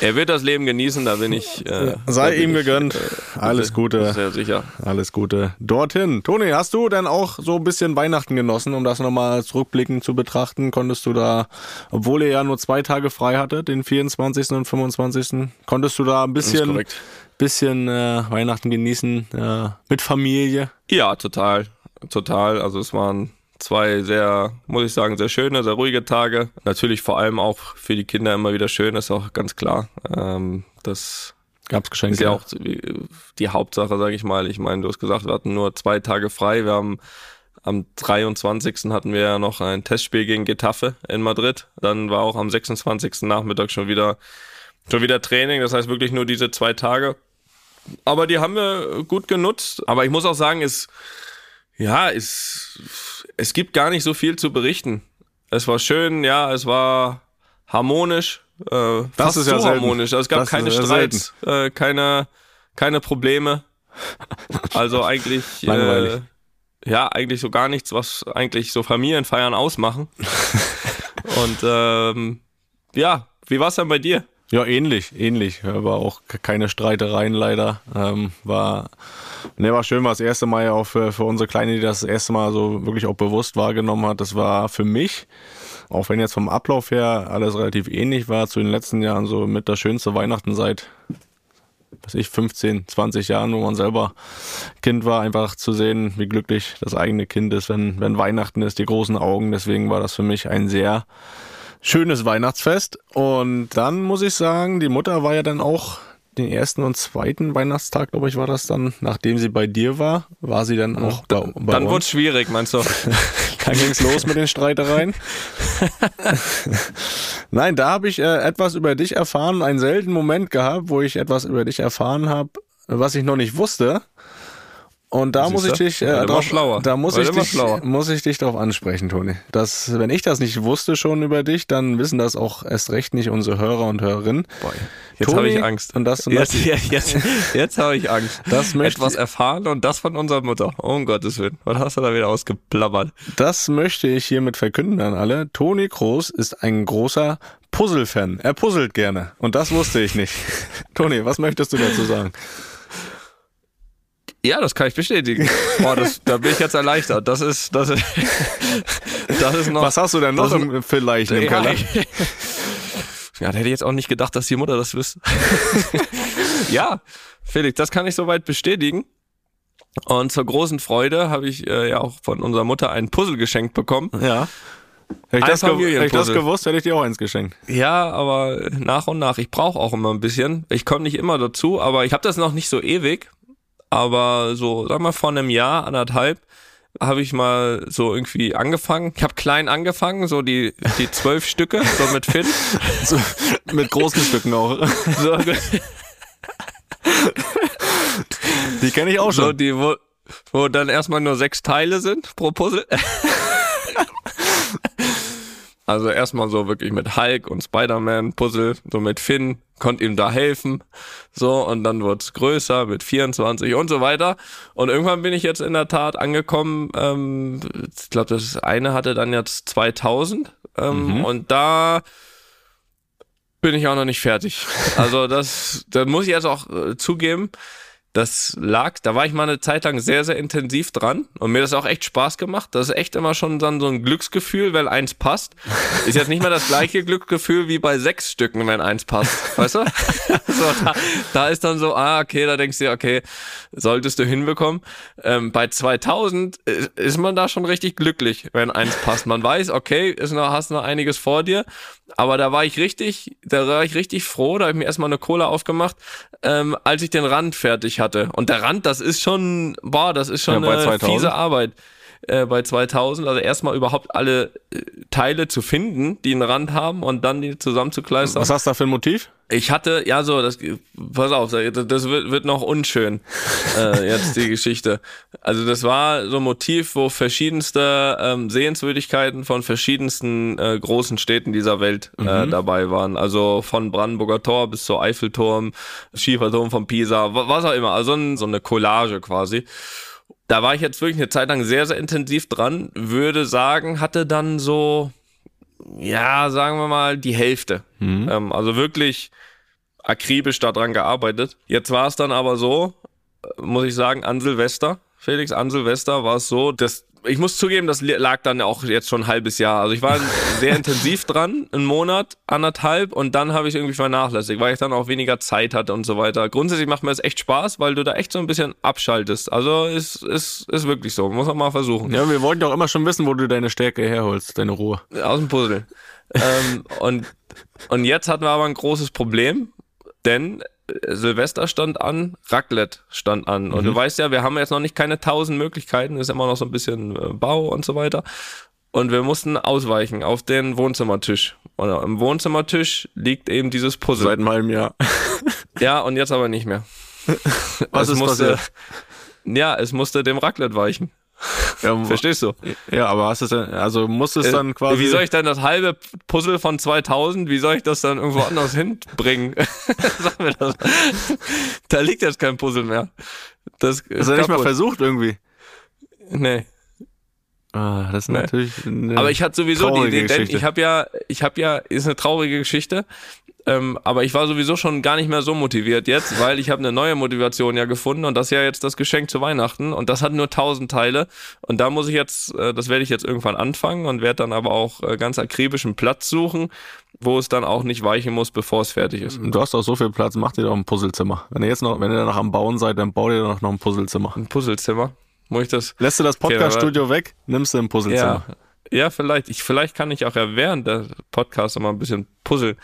Er wird das Leben genießen, da bin ich. Äh, Sei ihm gegönnt. Ich, äh, Alles Gute. Sehr sicher. Alles Gute. Dorthin. Toni, hast du denn auch so ein bisschen Weihnachten genossen, um das nochmal zurückblickend zu betrachten? Konntest du da, obwohl ihr ja nur zwei Tage frei hattet, den 24. und 25., konntest du da ein bisschen, bisschen äh, Weihnachten genießen äh, mit Familie? Ja, total. Total. Also es waren zwei sehr, muss ich sagen, sehr schöne, sehr ruhige Tage. Natürlich vor allem auch für die Kinder immer wieder schön, ist auch ganz klar. Ähm, das Gab's Geschenke? Ist ja auch die Hauptsache, sage ich mal. Ich meine, du hast gesagt, wir hatten nur zwei Tage frei. Wir haben am 23. hatten wir ja noch ein Testspiel gegen Getafe in Madrid. Dann war auch am 26. Nachmittag schon wieder, schon wieder Training. Das heißt wirklich nur diese zwei Tage. Aber die haben wir gut genutzt. Aber ich muss auch sagen, es, ja, es, es gibt gar nicht so viel zu berichten. Es war schön, ja, es war harmonisch. Äh, das ist ja so harmonisch. Also es gab das keine Streits, äh, keine, keine Probleme. Also eigentlich, <laughs> äh, ja, eigentlich so gar nichts, was eigentlich so Familienfeiern ausmachen. <laughs> Und ähm, ja, wie war's dann bei dir? Ja, ähnlich, ähnlich. Aber auch keine Streitereien leider. Ähm, war, ne, war schön, war das erste Mal ja auch für, für unsere Kleine, die das, das erste Mal so wirklich auch bewusst wahrgenommen hat. Das war für mich, auch wenn jetzt vom Ablauf her alles relativ ähnlich war, zu den letzten Jahren so mit der schönste Weihnachten seit, was ich, 15, 20 Jahren, wo man selber Kind war, einfach zu sehen, wie glücklich das eigene Kind ist, wenn, wenn Weihnachten ist, die großen Augen. Deswegen war das für mich ein sehr schönes Weihnachtsfest. Und dann muss ich sagen, die Mutter war ja dann auch den ersten und zweiten Weihnachtstag, glaube ich, war das dann, nachdem sie bei dir war, war sie dann auch bei, bei Dann wurde es schwierig, meinst du? <laughs> dann ging es los mit den Streitereien. <laughs> Nein, da habe ich äh, etwas über dich erfahren, einen seltenen Moment gehabt, wo ich etwas über dich erfahren habe, was ich noch nicht wusste. Und da muss ich dich, äh, drauf, schlauer. da muss ich dich, schlauer. muss ich dich darauf ansprechen, Toni. Dass, wenn ich das nicht wusste schon über dich, dann wissen das auch erst recht nicht unsere Hörer und Hörerinnen. Boah, jetzt habe ich Angst. Und das, und das jetzt, jetzt, jetzt habe ich Angst. <laughs> Das möchte Etwas erfahren und das von unserer Mutter. Oh um Gottes Willen. Was hast du da wieder ausgeplappert? Das möchte ich hiermit verkünden an alle. Toni Kroos ist ein großer Puzzle-Fan. Er puzzelt gerne. Und das wusste ich nicht. <laughs> Toni, was möchtest du dazu sagen? Ja, das kann ich bestätigen. <laughs> Boah, das, da bin ich jetzt erleichtert. Das ist, das ist, <laughs> das ist noch. Was hast du denn noch im, vielleicht im Keller? Ja, da hätte ich jetzt auch nicht gedacht, dass die Mutter das wüsste. <laughs> ja, Felix, das kann ich soweit bestätigen. Und zur großen Freude habe ich äh, ja auch von unserer Mutter ein Puzzle geschenkt bekommen. Ja. Hätte ich, das, hätte ich das gewusst, hätte ich dir auch eins geschenkt. Ja, aber nach und nach. Ich brauche auch immer ein bisschen. Ich komme nicht immer dazu, aber ich habe das noch nicht so ewig. Aber so, sag mal, vor einem Jahr, anderthalb, habe ich mal so irgendwie angefangen. Ich habe klein angefangen, so die, die <laughs> zwölf Stücke, so mit Finn. <laughs> So, mit großen Stücken auch. <laughs> So, Die kenne ich auch so schon. die, wo, wo dann erstmal nur sechs Teile sind pro Puzzle. Also erstmal so wirklich mit Hulk und Spider-Man Puzzle, so mit Finn, konnte ihm da helfen. So, und dann wird's größer mit 24 und so weiter. Und irgendwann bin ich jetzt in der Tat angekommen, ähm, ich glaube, das eine hatte dann jetzt 2000. Ähm, Und da bin ich auch noch nicht fertig. Also das, da muss ich jetzt auch äh, zugeben, das lag, da war ich mal eine Zeit lang sehr, sehr intensiv dran und mir das auch echt Spaß gemacht. Das ist echt immer schon dann so ein Glücksgefühl, wenn eins passt. Ist jetzt nicht mehr das gleiche <laughs> Glücksgefühl wie bei sechs Stücken, wenn eins passt. Weißt du? <laughs> so, da, da ist dann so, ah, okay, da denkst du dir, okay, solltest du hinbekommen. Ähm, bei 2000 ist, man da schon richtig glücklich, wenn eins passt. Man weiß, okay, ist noch, hast noch einiges vor dir. Aber da war ich richtig, da war ich richtig froh, da habe ich mir erstmal eine Cola aufgemacht, ähm, als ich den Rand fertig hatte. Und der Rand, das ist schon, boah, das ist schon Ja, eine 2000. fiese Arbeit. Äh, bei 2000, also erstmal überhaupt alle äh, Teile zu finden, die einen Rand haben und dann die zusammenzukleistern. Was hast du da für ein Motiv? Ich hatte, ja so, das, pass auf, das wird, wird noch unschön, <laughs> äh, jetzt die Geschichte. Also das war so ein Motiv, wo verschiedenste ähm, Sehenswürdigkeiten von verschiedensten äh, großen Städten dieser Welt äh, dabei waren. Also von Brandenburger Tor bis zur Eiffelturm, Schieferturm von Pisa, wa- was auch immer. Also so eine Collage quasi. Da war ich jetzt wirklich eine Zeit lang sehr, sehr intensiv dran, würde sagen, hatte dann so, ja, sagen wir mal, die Hälfte. Ähm, also wirklich akribisch daran gearbeitet. Jetzt war es dann aber so, äh, muss ich sagen, an Silvester, Felix, an Silvester war es so, dass ich muss zugeben, das lag dann auch jetzt schon ein halbes Jahr. Also ich war <laughs> sehr intensiv dran, einen Monat, anderthalb und dann habe ich irgendwie vernachlässigt, weil ich dann auch weniger Zeit hatte und so weiter. Grundsätzlich macht mir das echt Spaß, weil du da echt so ein bisschen abschaltest. Also ist, ist, ist wirklich so. Muss man mal versuchen. Ja, wir wollten doch immer schon wissen, wo du deine Stärke herholst, deine Ruhe. Aus dem Puzzle. ähm, und, und jetzt hatten wir aber ein großes Problem, denn Silvester stand an, Raclette stand an. Und du weißt ja, wir haben jetzt noch nicht keine tausend Möglichkeiten, ist immer noch so ein bisschen äh, Bau und so weiter. Und wir mussten ausweichen auf den Wohnzimmertisch. Und am Wohnzimmertisch liegt eben dieses Puzzle. Seit einem halben Jahr. <laughs> Ja, und jetzt aber nicht mehr. Was es ist musste, passiert? Ja, es musste dem Raclette weichen. Ja, <laughs> Verstehst du? ja, aber hast du es denn, also musst du es dann quasi. Wie soll ich denn das halbe Puzzle von 2000, wie soll ich das dann irgendwo anders <laughs> hinbringen? <laughs> Sag mir das. Da liegt jetzt kein Puzzle mehr. Das ist du nicht mal versucht irgendwie? Nee. Ah, das ist Nee. natürlich. Eine Aber ich hatte sowieso die Idee, denn ich habe ja, ich habe ja, ist eine traurige Geschichte, ähm, aber ich war sowieso schon gar nicht mehr so motiviert jetzt, weil ich habe eine neue Motivation ja gefunden und das ist ja jetzt das Geschenk zu Weihnachten und das hat nur 1000 Teile und da muss ich jetzt, äh, das werde ich jetzt irgendwann anfangen und werde dann aber auch äh, ganz akribisch einen Platz suchen, wo es dann auch nicht weichen muss, bevor es fertig ist. Du hast doch so viel Platz, mach dir doch ein Puzzlezimmer. Wenn ihr jetzt noch, wenn ihr noch am Bauen seid, dann bau dir doch noch ein Puzzlezimmer. Ein Puzzlezimmer. Muss ich das? Lässt du das Okay, Podcast-Studio weg, nimmst du ein Puzzlezimmer. Ja. Ja, vielleicht. Ich, vielleicht kann ich auch ja während der Podcast mal ein bisschen puzzeln.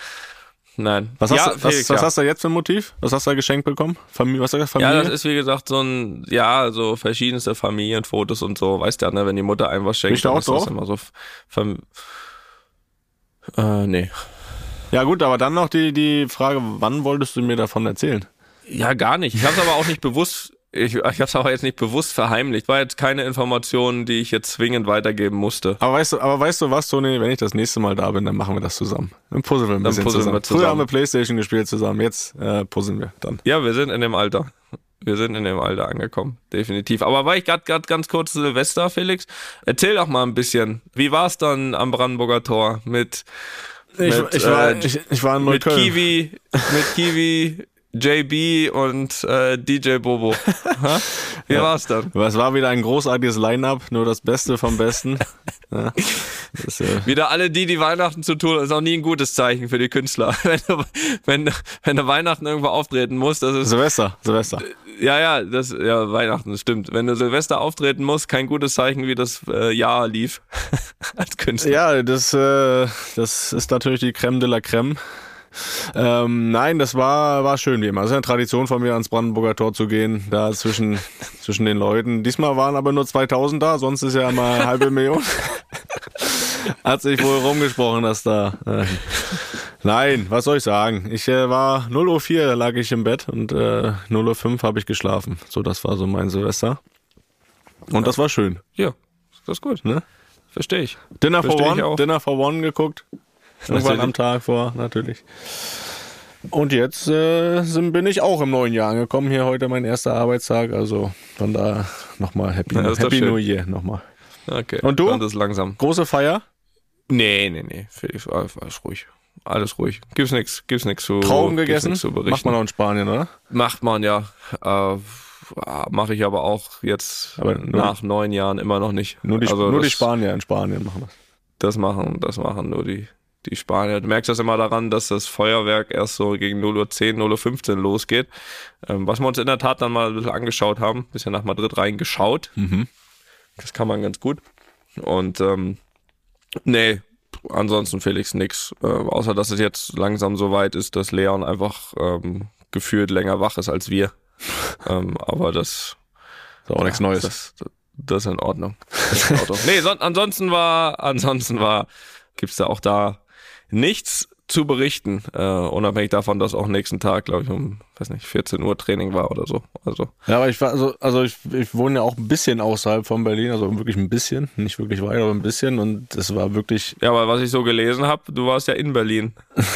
Nein. Was, ja, hast, du, was, Felix, was ja. hast du jetzt für ein Motiv? Was hast du da geschenkt bekommen? Familie, was hast du gesagt? Ja, Familie? das ist wie gesagt so ein, ja, so verschiedenste Familienfotos und so. Weißt du ja, ne, wenn die Mutter einem was schenkt, dann auch ist das drauf? immer so. Fam äh, nee. ja gut, aber dann noch die, die Frage, wann wolltest du mir davon erzählen? Ja, gar nicht. Ich habe aber auch nicht bewusst, ich, ich habe es aber jetzt nicht bewusst verheimlicht. War jetzt keine Information, die ich jetzt zwingend weitergeben musste. Aber weißt du, aber weißt du was, Toni, wenn ich das nächste Mal da bin, dann machen wir das zusammen. Dann puzzeln wir ein Dann bisschen zusammen. wir zusammen. Früher haben wir Playstation gespielt zusammen, jetzt äh, puzzeln wir dann. Ja, wir sind in dem Alter. Wir sind in dem Alter angekommen, definitiv. Aber war ich gerade ganz kurz Silvester, Felix? Erzähl doch mal ein bisschen. Wie war es dann am Brandenburger Tor mit, Ich, mit, ich, war, äh, ich, ich war in mit Neukölln. Kiwi, mit Kiwi, JB und äh, DJ Bobo? <laughs> Wie Ja. war's dann? Es war wieder ein großartiges Line-Up, nur das Beste vom Besten. <laughs> ja. Das, äh, Wieder alle die, die Weihnachten zu tun, ist auch nie ein gutes Zeichen für die Künstler. <laughs> Wenn du, wenn, wenn du Weihnachten irgendwo auftreten musst, das ist, Silvester, Silvester. ja, ja, das, ja, Weihnachten, das stimmt. Wenn du Silvester auftreten musst, kein gutes Zeichen, wie das äh, Jahr lief als Künstler. Ja, das, äh, das ist natürlich die Creme de la Creme. Ähm, nein, das war, war schön wie immer. Das ist eine Tradition von mir, ans Brandenburger Tor zu gehen, da zwischen, <laughs> zwischen den Leuten. Diesmal waren aber nur 2000 da, sonst ist ja immer eine halbe Million. <laughs> Hat sich wohl rumgesprochen, dass da. Äh, nein, was soll ich sagen? Ich äh, war 0.04 Uhr lag ich im Bett und äh, 0.05 Uhr habe ich geschlafen. So, das war so mein Silvester. Und das war schön. Ja, das ist gut. Ne? Verstehe ich. Dinner for Versteh ich One. Dinner for One geguckt. <laughs> Irgendwann am Tag vor, natürlich. Und jetzt äh, sind, bin ich auch im neuen Jahr angekommen. Hier heute mein erster Arbeitstag. Also von da nochmal Happy, Ja, das Happy. New Year nochmal. Okay. Und du? Ist langsam. Große Feier? Nee, nee, nee. Felix, alles ruhig. Alles ruhig. Gibt's nix, gibt's nix zu Trauben gegessen? zu berichten. Macht man auch in Spanien, oder? Macht man ja. Äh, Mache ich aber auch jetzt Aber nur- nach neun Jahren immer noch nicht. Nur die, also nur die das, Spanier in Spanien machen das. Das machen, das machen nur die, die Spanier. Du merkst das immer daran, dass das Feuerwerk erst so gegen 0.10 Uhr, 0.15 Uhr losgeht. Ähm, was wir uns in der Tat dann mal ein bisschen angeschaut haben, bisschen nach Madrid reingeschaut. Mhm. Das kann man ganz gut. Und ähm, nee, ansonsten Felix nix. Äh, außer dass es jetzt langsam so weit ist, dass Leon einfach ähm, gefühlt länger wach ist als wir. <laughs> ähm, aber das Ist auch nichts Neues. das, das ist in Ordnung. Das ist in Ordnung. nee, son ansonsten war, ansonsten war, gibt's da auch da nichts zu berichten, äh, unabhängig davon, dass auch nächsten Tag, glaube ich, um, weiß nicht, 14 Uhr Training war oder so. Also, Ja, aber ich war, also, also ich, ich wohne ja auch ein bisschen außerhalb von Berlin, also wirklich ein bisschen, nicht wirklich weit, aber ein bisschen und es war wirklich, ja, aber was ich so gelesen habe, du warst ja in Berlin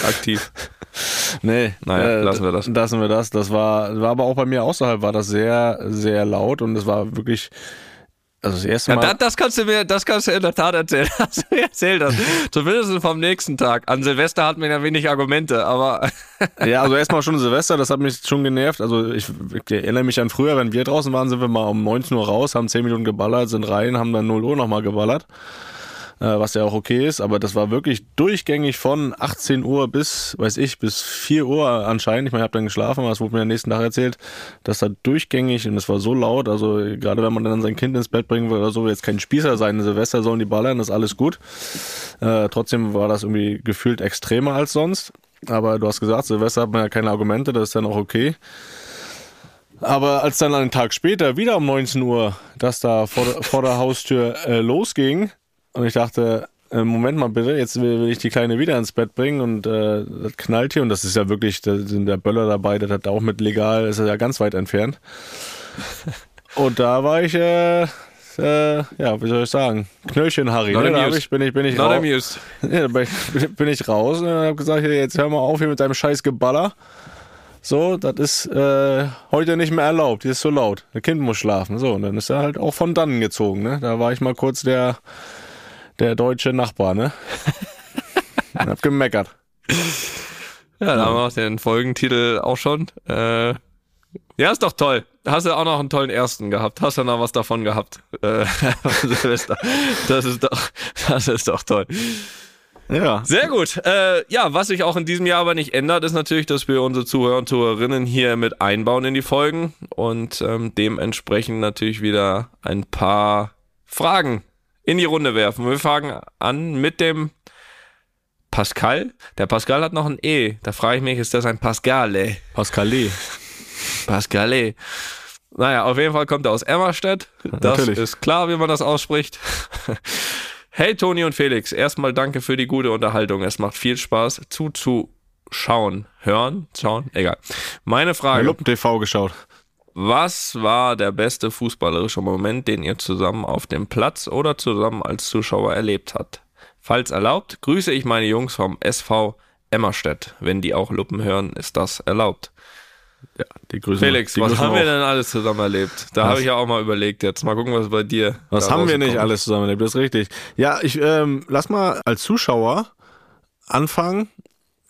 aktiv. <laughs> nee, Naja, lassen wir das. Lassen wir das. Das war, war aber auch bei mir außerhalb, war das sehr, sehr laut und es war wirklich, also das erste Ja, Mal. das, das kannst du mir, das kannst du in der Tat erzählen. <laughs> Mir erzählt hast. Zumindest vom nächsten Tag. An Silvester hat man ja wenig Argumente, aber <laughs> Ja, also erstmal schon Silvester, das hat mich schon genervt. Also ich, ich erinnere mich an früher, wenn wir draußen waren, sind wir mal um 19 Uhr raus, haben 10 Minuten geballert, sind rein, haben dann 0 Uhr nochmal geballert. Äh, was ja auch okay ist, aber das war wirklich durchgängig von 18 Uhr bis, weiß ich, bis 4 Uhr anscheinend. Ich meine, ich habe dann geschlafen, aber es wurde mir am nächsten Tag erzählt, dass da durchgängig und es war so laut, also gerade wenn man dann sein Kind ins Bett bringen will oder so, jetzt kein Spießer sein, Silvester sollen die ballern, das ist alles gut. Äh, trotzdem war das irgendwie gefühlt extremer als sonst. Aber du hast gesagt, Silvester hat man ja keine Argumente, das ist dann auch okay. Aber als dann einen Tag später wieder um 19 Uhr das da vor, der- vor der Haustür äh, losging und ich dachte, äh, Moment mal bitte, jetzt will, will ich die Kleine wieder ins Bett bringen und äh, das knallt hier und das ist ja wirklich, da sind der Böller dabei, das hat auch mit legal, ist ja ganz weit entfernt. <laughs> Und da war ich, äh, äh, ja, wie soll ich sagen, Knöllchen Harry. Ne? Da ich, bin ich, bin ich not raus. amused. <laughs> Ja, da bin ich, bin ich raus und habe gesagt, hier, jetzt hör mal auf hier mit deinem scheiß Geballer. So, das ist äh, heute nicht mehr erlaubt, hier ist so laut. Das Kind muss schlafen. So, und dann ist er halt auch von dannen gezogen. Ne? Da war ich mal kurz der, der deutsche Nachbar, ne? und <laughs> hab gemeckert. Ja, da haben wir auch den Folgentitel auch schon. Äh, ja, ist doch toll. Hast du auch noch einen tollen ersten gehabt? Hast du noch was davon gehabt? Äh, <laughs> Silvester. Das ist doch, das ist doch toll. Ja. Sehr gut. Äh, ja, was sich auch in diesem Jahr aber nicht ändert, ist natürlich, dass wir unsere Zuhörer und Zuhörerinnen hier mit einbauen in die Folgen und ähm, dementsprechend natürlich wieder ein paar Fragen in die Runde werfen. Wir fangen an mit dem Pascal. Der Pascal hat noch ein E. Da frage ich mich, ist das ein Pascale? Pascalé. Pascale. Naja, auf jeden Fall kommt er aus Emmerstedt. Das natürlich. ist klar, wie man das ausspricht. <laughs> Hey Toni und Felix, erstmal danke für die gute Unterhaltung. Es macht viel Spaß zuzuschauen. Hören? Schauen? Egal. Meine Frage, Luppen TV geschaut. Was war der beste fußballerische Moment, den ihr zusammen auf dem Platz oder zusammen als Zuschauer erlebt habt? Falls erlaubt, grüße ich meine Jungs vom SV Emmerstedt. Wenn die auch Luppen hören, ist das erlaubt. Ja, die Grüße. Felix, die was Grüße haben wir auch. denn alles zusammen erlebt? Da habe ich ja auch mal überlegt jetzt. Mal gucken, was bei dir. Was haben wir nicht rausgekommen alles zusammen erlebt? Das ist richtig. Ja, ich ähm, lass mal als Zuschauer anfangen.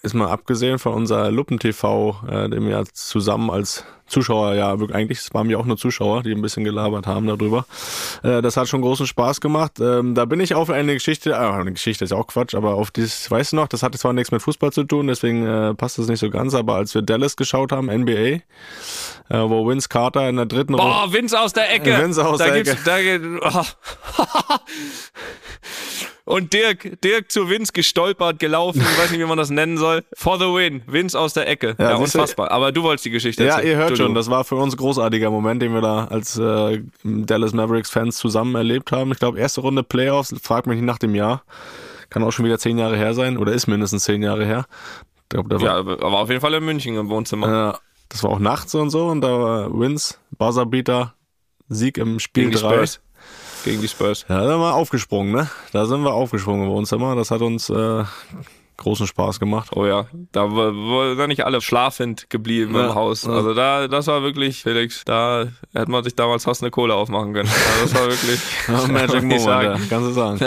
Ist mal abgesehen von unser Luppen-TV, äh, dem wir ja zusammen als Zuschauer, ja, wirklich, eigentlich es waren wir auch nur Zuschauer, die ein bisschen gelabert haben darüber. Äh, das hat schon großen Spaß gemacht. Ähm, da bin ich auf eine Geschichte, äh, eine Geschichte ist ja auch Quatsch, aber auf dieses, weißt du noch, das hatte zwar nichts mit Fußball zu tun, deswegen äh, passt das nicht so ganz, aber als wir Dallas geschaut haben, NBA, äh, wo Vince Carter in der dritten Boah, Vince aus der Ecke. Vince aus da der gibt's, Ecke. Da, oh. <laughs> <laughs> Und Dirk, Dirk zu Vince gestolpert, gelaufen, ich weiß nicht, wie man das nennen soll. For the win. Vince aus der Ecke. Ja, Ja, unfassbar. Aber du wolltest die Geschichte Ja, erzählen. ihr hört Du, schon, das war für uns ein großartiger Moment, den wir da als äh, Dallas Mavericks Fans zusammen erlebt haben. Ich glaube, erste Runde Playoffs, frag mich nicht nach dem Jahr. Kann auch schon wieder zehn Jahre her sein oder ist mindestens zehn Jahre her. Ich glaub, da war, Ja, aber auf jeden Fall in München im Wohnzimmer. äh, das war auch nachts und so und da war Wins, Buzzerbeater, Sieg im Spiel Gegen die 3. Gegen die Spurs. Ja, da sind wir aufgesprungen, ne? Da sind wir aufgesprungen im Wohnzimmer. Das hat uns äh, großen Spaß gemacht. Oh ja, da war, war da nicht alle schlafend geblieben Ja, im Haus. ja. Also da, das war wirklich, Felix, da hätte man sich damals fast eine Kohle aufmachen können. Also das war wirklich <laughs> Ja, Magic <laughs> Moment, ja, kannst du sagen.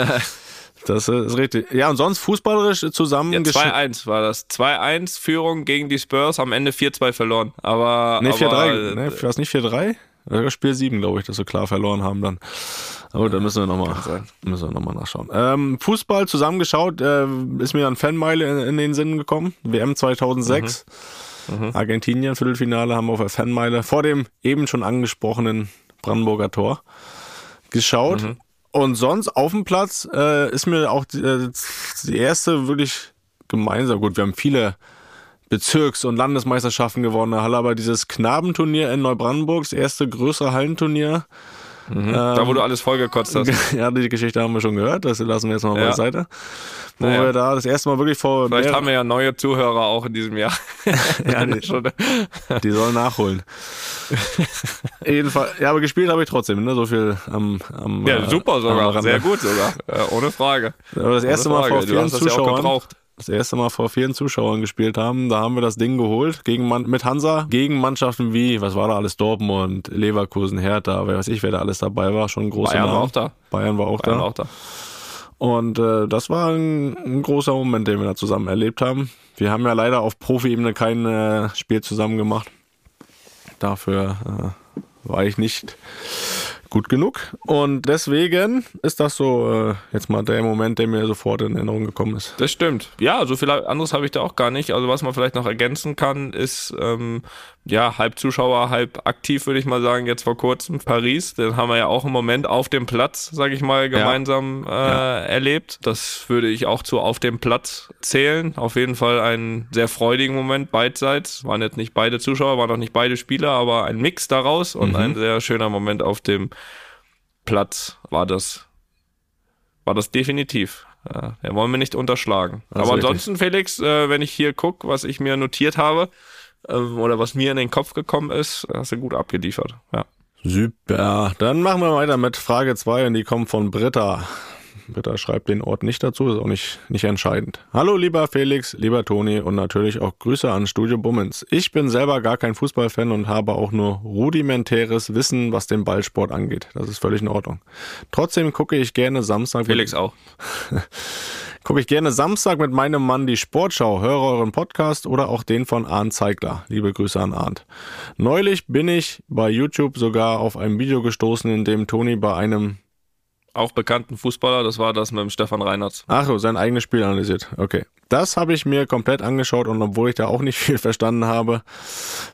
Das ist richtig. Ja, und sonst fußballerisch zusammen Ja, gesch- 2-1 war das. 2-1 Führung gegen die Spurs, am Ende 4-2 verloren. Aber, Nee, aber 4-3. Nee, war es nicht 4-3? Ja, Spiel 7, glaube ich, dass wir klar verloren haben dann. Aber da müssen wir nochmal noch mal nachschauen. Ähm, Fußball zusammengeschaut, äh, ist mir dann Fanmeile in, in den Sinn gekommen. WM 2006. Argentinien, Viertelfinale, haben wir auf der Fanmeile vor dem eben schon angesprochenen Brandenburger Tor geschaut. Und sonst auf dem Platz äh, ist mir auch die, äh, die erste wirklich gemeinsam, gut, wir haben viele Bezirks- und Landesmeisterschaften gewonnen Halle, aber dieses Knabenturnier in Neubrandenburg, das erste größere Hallenturnier, da wo du alles vollgekotzt hast. <laughs> ja, die Geschichte haben wir schon gehört, das lassen wir jetzt mal Ja. beiseite. Wo Naja. wir da das erste Mal wirklich vor Vielleicht haben wir ja neue Zuhörer auch in diesem Jahr. <laughs> Ja, <laughs> die, Schon- die sollen nachholen. Jedenfalls, ja, aber gespielt habe ich trotzdem, ne? So viel am, am ja, äh, super am sogar. Rande. Sehr gut sogar. Ja, ohne Frage. Aber das erste Ohne Mal Frage. vor Du vielen ja Zuschauern. gebraucht. Das erste Mal vor vielen Zuschauern gespielt haben, da haben wir das Ding geholt gegen Man mit Hansa gegen Mannschaften wie, was war da alles, Dortmund, Leverkusen, Hertha, wer weiß ich, wer da alles dabei war, schon große Bayern war Namen. auch da. Bayern war auch Bayern da. war auch da. Und äh, das war ein, ein großer Moment, den wir da zusammen erlebt haben. Wir haben ja leider auf Profi-Ebene kein äh, Spiel zusammen gemacht. Dafür äh, war ich nicht gut genug. Und deswegen ist das so äh, jetzt mal der Moment, der mir sofort in Erinnerung gekommen ist. Das stimmt. Ja, so viel anderes habe ich da auch gar nicht. Also was man vielleicht noch ergänzen kann, ist ähm, ja halb Zuschauer, halb aktiv, würde ich mal sagen. Jetzt vor kurzem Paris, den haben wir ja auch im Moment auf dem Platz, sage ich mal, gemeinsam äh, erlebt. Das würde ich auch zu auf dem Platz zählen. Auf jeden Fall einen sehr freudigen Moment beidseits. Waren jetzt nicht beide Zuschauer, waren auch nicht beide Spieler, aber ein Mix daraus und ein sehr schöner Moment auf dem Platz war das war das definitiv. Ja, den wollen wir nicht unterschlagen. Das Aber ansonsten, Felix, äh, wenn ich hier gucke, was ich mir notiert habe oder was mir in den Kopf gekommen ist, hast du gut abgeliefert. Ja. Super. Dann machen wir weiter mit Frage 2 und die kommt von Britta. Britta schreibt den Ort nicht dazu, ist auch nicht, nicht entscheidend. Hallo lieber Felix, lieber Toni und natürlich auch Grüße an Studio Bummens. Ich bin selber gar kein Fußballfan und habe auch nur rudimentäres Wissen, was den Ballsport angeht. Das ist völlig in Ordnung. Trotzdem gucke ich gerne Samstag Felix auch. <laughs> gucke ich gerne Samstag mit meinem Mann die Sportschau, höre euren Podcast oder auch den von Arndt Zeigler. Liebe Grüße an Arndt. Neulich bin ich bei YouTube sogar auf ein Video gestoßen, in dem Toni bei einem, Auch bekannten Fußballer, das war das mit dem Stefan Reinhardt. ach so, sein eigenes Spiel analysiert. Okay. Das habe ich mir komplett angeschaut und obwohl ich da auch nicht <laughs> viel verstanden habe,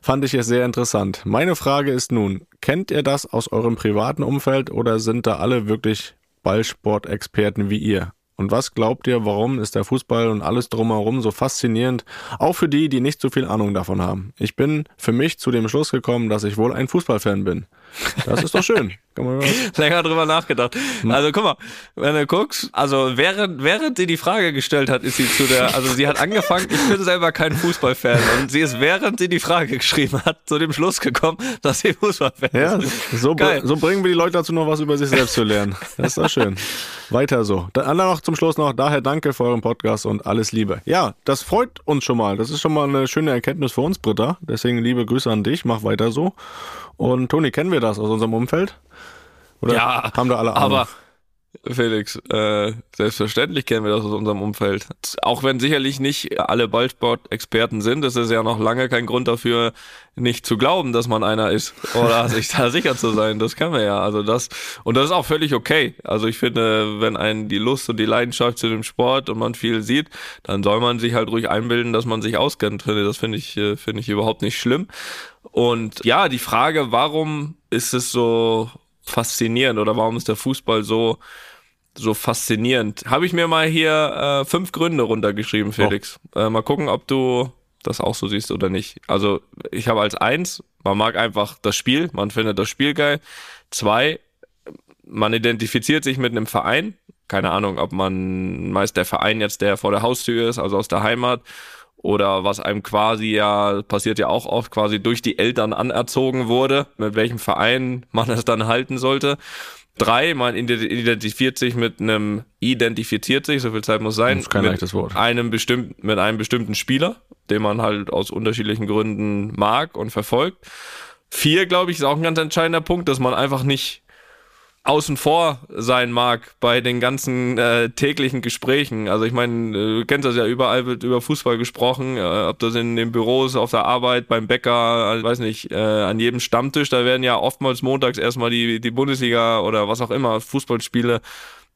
fand ich es sehr interessant. Meine Frage ist nun, kennt ihr das aus eurem privaten Umfeld oder sind da alle wirklich Ballsportexperten wie ihr? Und was glaubt ihr, warum ist der Fußball und alles drumherum so faszinierend, auch für die, die nicht so viel Ahnung davon haben? Ich bin für mich zu dem Schluss gekommen, dass ich wohl ein Fußballfan bin. Das ist doch schön. <laughs> Länger drüber nachgedacht. Also guck mal, wenn du guckst, also während, während sie die Frage gestellt hat, ist sie zu der, also sie hat angefangen, ich bin selber kein Fußballfan und sie ist während sie die Frage geschrieben hat, zu dem Schluss gekommen, dass sie Fußballfan Ja, ist. so, Geil. so bringen wir die Leute dazu, noch was über sich selbst zu lernen. Das ist doch schön. Weiter so. Dann noch zum Schluss noch, daher danke für euren Podcast und alles Liebe. Ja, das freut uns schon mal. Das ist schon mal eine schöne Erkenntnis für uns, Britta. Deswegen liebe Grüße an dich, mach weiter so. Und Toni, kennen wir das aus unserem Umfeld? Oder Ja, haben da alle Ahnung? aber Felix, äh, selbstverständlich kennen wir das aus unserem Umfeld. Auch wenn sicherlich nicht alle Ballsport-Experten sind, ist es ja noch lange kein Grund dafür, nicht zu glauben, dass man einer ist oder <laughs> sich da sicher zu sein. Das kennen wir ja. Also das und das ist auch völlig okay. Also ich finde, wenn einen die Lust und die Leidenschaft zu dem Sport und man viel sieht, dann soll man sich halt ruhig einbilden, dass man sich auskennt. Das finde ich äh, finde ich überhaupt nicht schlimm. Und ja, die Frage, warum ist es so faszinierend oder warum ist der Fußball so so faszinierend. Habe ich mir mal hier äh, fünf Gründe runtergeschrieben, Felix. Oh. Äh, mal gucken, ob du das auch so siehst oder nicht. Also ich habe als eins, man mag einfach das Spiel, man findet das Spiel geil. Zwei, man identifiziert sich mit einem Verein. Keine Ahnung, ob man meist der Verein jetzt der vor der Haustür ist, also aus der Heimat, oder was einem quasi ja, passiert ja auch oft, quasi durch die Eltern anerzogen wurde, mit welchem Verein man es dann halten sollte. Drei, man identifiziert sich mit einem, identifiziert sich, so viel Zeit muss sein, mit einem bestimmten, mit einem bestimmten Spieler, den man halt aus unterschiedlichen Gründen mag und verfolgt. Vier, glaube ich, ist auch ein ganz entscheidender Punkt, dass man einfach nicht außen vor sein mag bei den ganzen äh, täglichen Gesprächen. Also ich meine, äh, du kennst das ja, überall wird über Fußball gesprochen, äh, ob das in den Büros, auf der Arbeit, beim Bäcker, äh, weiß nicht, äh, an jedem Stammtisch, da werden ja oftmals montags erstmal die, die Bundesliga oder was auch immer, Fußballspiele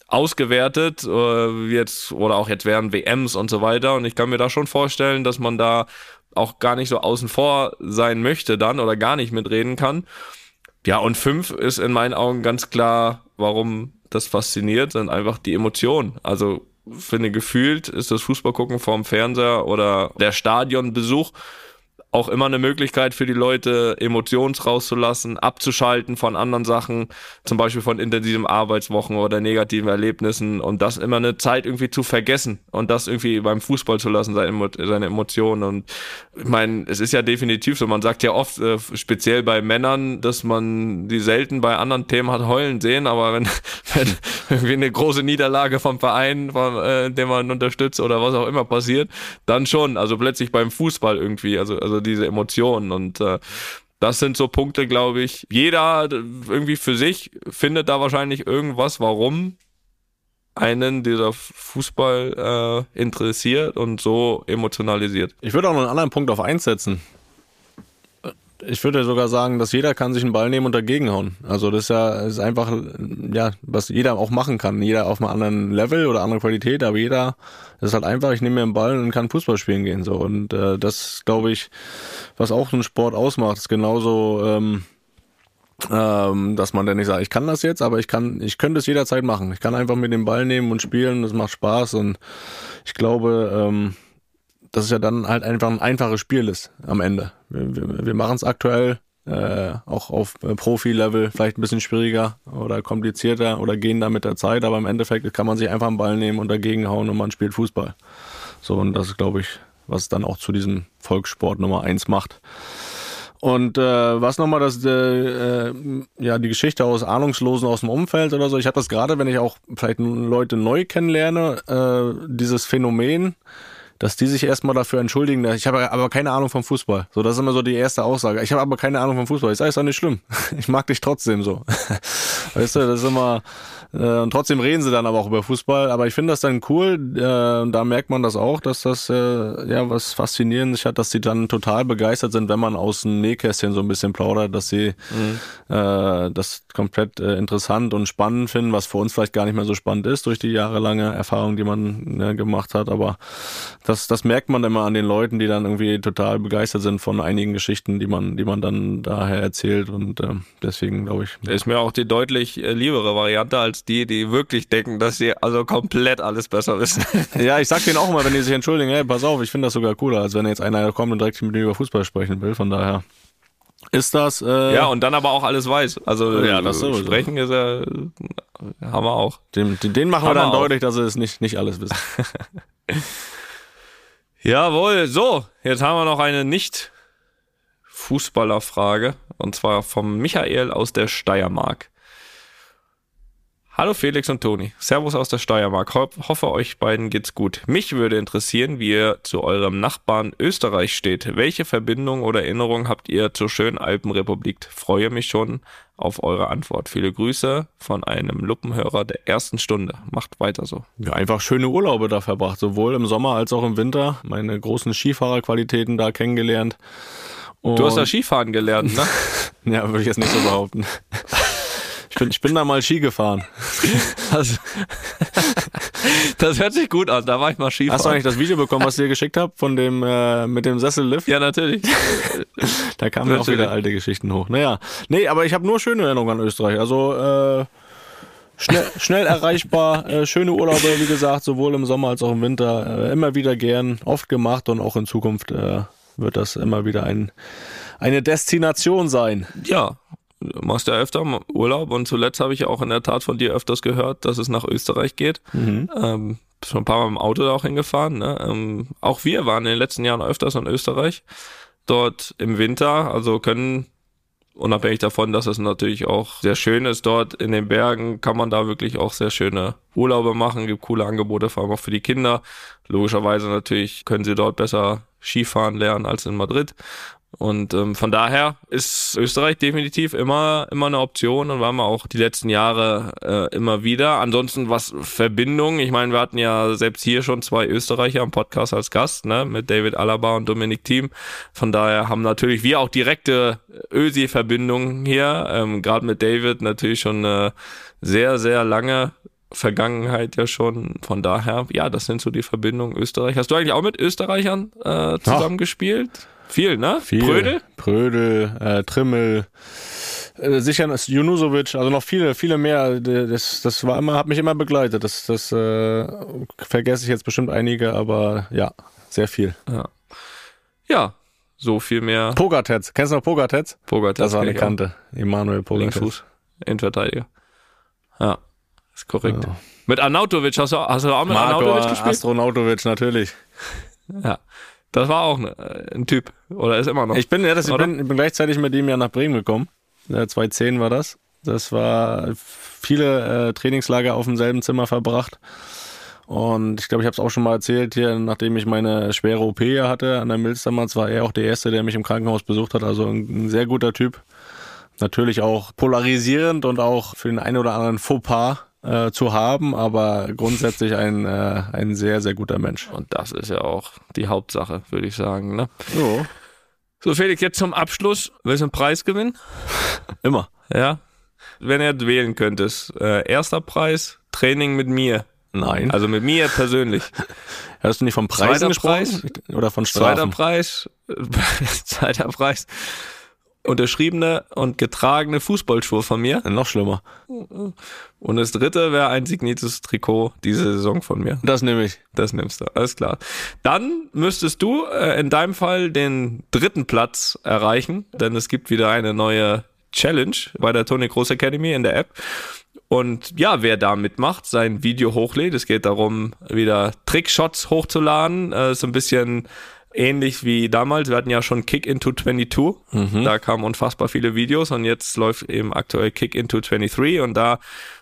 ausgewertet, äh, jetzt, oder auch jetzt während WMs und so weiter. Und ich kann mir da schon vorstellen, dass man da auch gar nicht so außen vor sein möchte dann oder gar nicht mitreden kann. Ja, und fünf ist in meinen Augen ganz klar, warum das fasziniert, sind einfach die Emotionen. Also finde gefühlt ist das Fußballgucken vorm Fernseher oder der Stadionbesuch auch immer eine Möglichkeit für die Leute, Emotions rauszulassen, abzuschalten von anderen Sachen, zum Beispiel von intensiven Arbeitswochen oder negativen Erlebnissen und das immer eine Zeit irgendwie zu vergessen und das irgendwie beim Fußball zu lassen, seine Emotionen. Und ich meine, es ist ja definitiv so, man sagt ja oft, äh, speziell bei Männern, dass man die selten bei anderen Themen hat heulen sehen, aber wenn, <laughs> wenn irgendwie eine große Niederlage vom Verein, von, äh, den man unterstützt oder was auch immer passiert, dann schon. Also plötzlich beim Fußball irgendwie, also, also diese Emotionen und äh, das sind so Punkte, glaube ich. Jeder irgendwie für sich findet da wahrscheinlich irgendwas, warum einen dieser Fußball äh, interessiert und so emotionalisiert. Ich würde auch noch einen anderen Punkt auf eins setzen ich würde sogar sagen, dass jeder kann sich einen Ball nehmen und dagegen hauen. Also das ist ja ist einfach, ja, was jeder auch machen kann. Jeder auf einem anderen Level oder andere Qualität, aber jeder, ist halt einfach, ich nehme mir einen Ball und kann Fußball spielen gehen. So. Und äh, das glaube ich, was auch so einen Sport ausmacht, ist genauso, ähm, ähm, dass man dann nicht sagt, ich kann das jetzt, aber ich kann, ich könnte es jederzeit machen. Ich kann einfach mit dem Ball nehmen und spielen, das macht Spaß und ich glaube, ähm, dass es ja dann halt einfach ein einfaches Spiel ist am Ende. Wir, wir, wir machen es aktuell äh, auch auf äh, Profi-Level vielleicht ein bisschen schwieriger oder komplizierter oder gehen da mit der Zeit, aber im Endeffekt kann man sich einfach einen Ball nehmen und dagegen hauen und man spielt Fußball. So, und das ist, glaube ich, was dann auch zu diesem Volkssport Nummer eins macht. Und äh, was nochmal das, äh, ja, die Geschichte aus Ahnungslosen aus dem Umfeld oder so. Ich habe das gerade, wenn ich auch vielleicht Leute neu kennenlerne, äh, dieses Phänomen, dass die sich erstmal dafür entschuldigen. Ich habe aber keine Ahnung vom Fußball. So, das ist immer so die erste Aussage. Ich habe aber keine Ahnung vom Fußball. Ich sage, ist doch nicht schlimm. <laughs> Ich mag dich trotzdem so. <laughs> Weißt du, das ist immer, äh, und trotzdem reden sie dann aber auch über Fußball. Aber ich finde das dann cool. Äh, da merkt man das auch, dass das äh, ja was Faszinierendes hat, dass sie dann total begeistert sind, wenn man aus dem Nähkästchen so ein bisschen plaudert, dass sie mhm. äh, das komplett äh, interessant und spannend finden, was für uns vielleicht gar nicht mehr so spannend ist durch die jahrelange Erfahrung, die man ne, gemacht hat. Aber das, das merkt man immer an den Leuten, die dann irgendwie total begeistert sind von einigen Geschichten, die man, die man dann daher erzählt. Und äh, deswegen glaube ich. Ist mir auch die deutlich äh, liebere Variante als die, die wirklich denken, dass sie also komplett alles besser wissen. <laughs> ja, ich sag denen auch immer, wenn die sich entschuldigen, hey, pass auf, ich finde das sogar cooler, als wenn jetzt einer kommt und direkt mit mir über Fußball sprechen will. Von daher ist das. Äh ja, und dann aber auch alles weiß. Also ja, das so, sprechen ist ja, haben wir auch. Den, den machen haben wir dann deutlich, dass sie es nicht, nicht alles wissen. <laughs> Jawohl, so, jetzt haben wir noch eine nicht Fußballerfrage und zwar vom Michael aus der Steiermark. Hallo Felix und Toni. Servus aus der Steiermark. Ho hoffe, euch beiden geht's gut. Mich würde interessieren, wie ihr zu eurem Nachbarn Österreich steht. Welche Verbindung oder Erinnerung habt ihr zur schönen Alpenrepublik? Freue mich schon auf eure Antwort. Viele Grüße von einem Luppenhörer der ersten Stunde. Macht weiter so. Ja, einfach schöne Urlaube da verbracht, sowohl im Sommer als auch im Winter. Meine großen Skifahrerqualitäten da kennengelernt. Und du hast da Skifahren gelernt, ne? <laughs> ja, würde ich jetzt nicht so behaupten. <laughs> Ich bin, ich bin da mal Ski gefahren. <laughs> Das, das hört sich gut an, da war ich mal Skifahren. Hast du eigentlich das Video bekommen, was ich dir geschickt habe, von dem, äh, mit dem Sessellift? Ja, natürlich. <laughs> da kamen auch wieder alte Geschichten hoch. Naja, nee, aber ich habe nur schöne Erinnerungen an Österreich. Also, äh, Schnell, schnell erreichbar, äh, schöne Urlaube, wie gesagt, sowohl im Sommer als auch im Winter. Äh, immer wieder gern, oft gemacht und auch in Zukunft äh, wird das immer wieder ein, eine Destination sein. Ja, machst ja öfter Urlaub und zuletzt habe ich auch in der Tat von dir öfters gehört, dass es nach Österreich geht. Mhm. Ähm, schon ein paar Mal im Auto da auch hingefahren. Ne? Ähm, auch wir waren in den letzten Jahren öfters in Österreich. Dort im Winter, also können unabhängig davon, dass es natürlich auch sehr schön ist dort in den Bergen, kann man da wirklich auch sehr schöne Urlaube machen, gibt coole Angebote, vor allem auch für die Kinder. Logischerweise natürlich können sie dort besser Skifahren lernen als in Madrid. Und ähm, von daher ist Österreich definitiv immer immer eine Option und waren wir auch die letzten Jahre äh, immer wieder. Ansonsten was Verbindung, ich meine, wir hatten ja selbst hier schon zwei Österreicher am Podcast als Gast, ne, mit David Alaba und Dominik Thiem. Von daher haben natürlich wir auch direkte Ösi-Verbindungen hier. Ähm, Gerade mit David natürlich schon eine sehr, sehr lange Vergangenheit ja schon. Von daher, ja, das sind so die Verbindungen Österreich. Hast du eigentlich auch mit Österreichern äh, zusammengespielt? Viel, ne? Viel. Prödel? Prödel, äh, Trimmel, äh, sicher Junusovic, also noch viele, viele mehr. Das, das war immer, hat mich immer begleitet. Das, das äh, vergesse ich jetzt bestimmt einige, aber ja, sehr viel. Ja, ja so viel mehr. Pogatetz, kennst du noch Pogatetz? Pogatetz. Das war eine Kante. Emanuel Pogatetz. Linksfuß, Innenverteidiger. Ja, ist korrekt. Ja. Mit Arnautovic hast du, hast du auch mit Marco Arnautovic gespielt? Astronautovic, natürlich. Ja. Das war auch ne, ein Typ. Oder ist immer noch. Ich bin, ja, das, ich bin, ich bin gleichzeitig mit ihm ja nach Bremen gekommen. Ja, 2010 war das. Das war viele äh, Trainingslager auf demselben Zimmer verbracht. Und ich glaube, ich habe es auch schon mal erzählt hier, nachdem ich meine schwere OP hatte an der Milz damals, war er auch der Erste, der mich im Krankenhaus besucht hat. Also ein, ein sehr guter Typ. Natürlich auch polarisierend und auch für den einen oder anderen Fauxpas äh, zu haben, aber grundsätzlich ein, äh, ein sehr, sehr guter Mensch. Und das ist ja auch die Hauptsache, würde ich sagen. Ne? Jo. So, Felix, jetzt zum Abschluss. Willst du einen Preis gewinnen? <laughs> Immer. Ja. Wenn ihr wählen könntest, äh, erster Preis, Training mit mir. Nein. Also mit mir persönlich. <laughs> Hast du nicht vom Preis gesprochen? Preis, Oder von Strafen? Zweiter Preis, <laughs> zweiter Preis, unterschriebene und getragene Fußballschuhe von mir. Noch schlimmer. Und das dritte wäre ein signiertes Trikot diese Saison von mir. Das nehme ich. Das nimmst du, alles klar. Dann müsstest du äh, in deinem Fall den dritten Platz erreichen, denn es gibt wieder eine neue Challenge bei der Tony Groß Academy in der App. Und ja, wer da mitmacht, sein Video hochlädt, es geht darum, wieder Trickshots hochzuladen, äh, so ein bisschen ähnlich wie damals. Wir hatten ja schon Kick into 22. Mhm. Da kamen unfassbar viele Videos und jetzt läuft eben aktuell Kick into 23 und da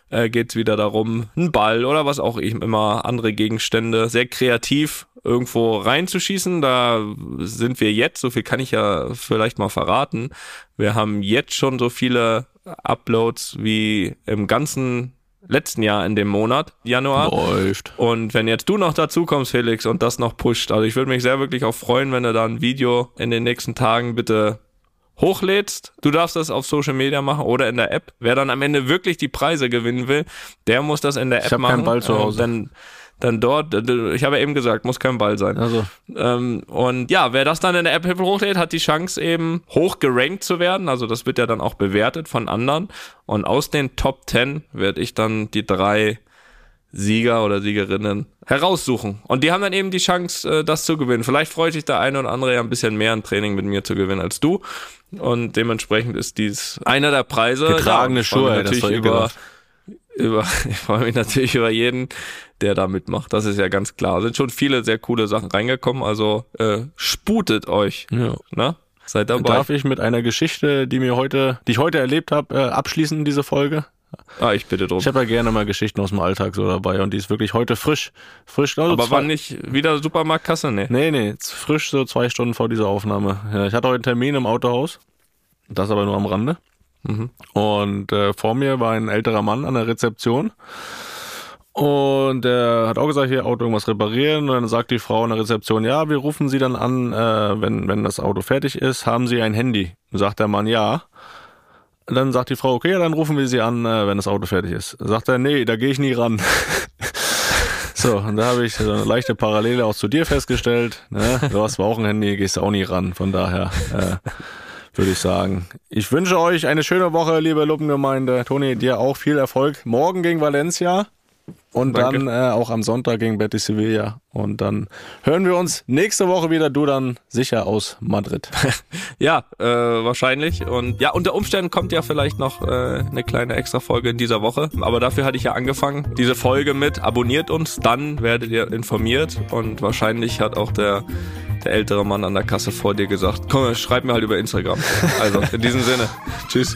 äh, geht es wieder darum, einen Ball oder was auch immer, andere Gegenstände sehr kreativ irgendwo reinzuschießen. Da sind wir jetzt, so viel kann ich ja vielleicht mal verraten. Wir haben jetzt schon so viele Uploads wie im ganzen letzten Jahr in dem Monat, Januar. Läuft. Und wenn jetzt du noch dazu kommst, Felix, und das noch pusht, also ich würde mich sehr wirklich auch freuen, wenn du da ein Video in den nächsten Tagen bitte hochlädst. Du darfst das auf Social Media machen oder in der App. Wer dann am Ende wirklich die Preise gewinnen will, der muss das in der App ich hab machen. Keinen Ball zu Hause. Äh, dann dort, ich habe ja eben gesagt, muss kein Ball sein. Also. Ähm, und ja, wer das dann in der App hochlädt, hat die Chance eben hoch gerankt zu werden. Also das wird ja dann auch bewertet von anderen. Und aus den Top 10 werde ich dann die drei Sieger oder Siegerinnen heraussuchen. Und die haben dann eben die Chance, äh, das zu gewinnen. Vielleicht freut sich der eine oder andere ja ein bisschen mehr ein Training mit mir zu gewinnen als du. Und dementsprechend ist dies einer der Preise. Getragene ja, Schuhe, natürlich über, über, <laughs> ich freue mich natürlich über jeden, der da mitmacht. Das ist ja ganz klar. Sind schon viele sehr coole Sachen reingekommen. Also äh, sputet euch. Ja. Ne? Seid dabei. Darf ich mit einer Geschichte, die mir heute, die ich heute erlebt habe, äh, abschließen diese Folge? Ah, ich bitte drum. Ich habe ja gerne mal Geschichten aus dem Alltag so dabei und die ist wirklich heute frisch. Frisch, also Aber war nicht wieder Supermarktkasse? Nee. Nee, nee, frisch so zwei Stunden vor dieser Aufnahme. Ja, ich hatte heute einen Termin im Autohaus. Das aber nur am Rande. Mhm. Und äh, vor mir war ein älterer Mann an der Rezeption. Und der hat auch gesagt, hier Auto irgendwas reparieren. Und dann sagt die Frau an der Rezeption, ja, wir rufen Sie dann an, äh, wenn, wenn das Auto fertig ist, haben Sie ein Handy? Sagt der Mann, ja. Dann sagt die Frau, okay, dann rufen wir Sie an, äh, wenn das Auto fertig ist. Sagt er, nee, da gehe ich nie ran. <laughs> So, und da habe ich so eine leichte Parallele auch zu dir festgestellt. Ne? Du hast zwar auch ein Handy, gehst auch nie ran. Von daher äh, würde ich sagen, ich wünsche euch eine schöne Woche, liebe Luppengemeinde. Toni, dir auch viel Erfolg. Morgen gegen Valencia und Danke. dann äh, auch am Sonntag gegen Betis Sevilla. Und dann hören wir uns nächste Woche wieder. Du dann sicher aus Madrid. <laughs> Ja, äh, wahrscheinlich. Und ja, unter Umständen kommt ja vielleicht noch äh, eine kleine Extra-Folge in dieser Woche. Aber dafür hatte ich ja angefangen. Diese Folge mit abonniert uns, dann werdet ihr informiert. Und wahrscheinlich hat auch der, der ältere Mann an der Kasse vor dir gesagt, komm, schreib mir halt über Instagram. Also in diesem Sinne. <laughs> Tschüss.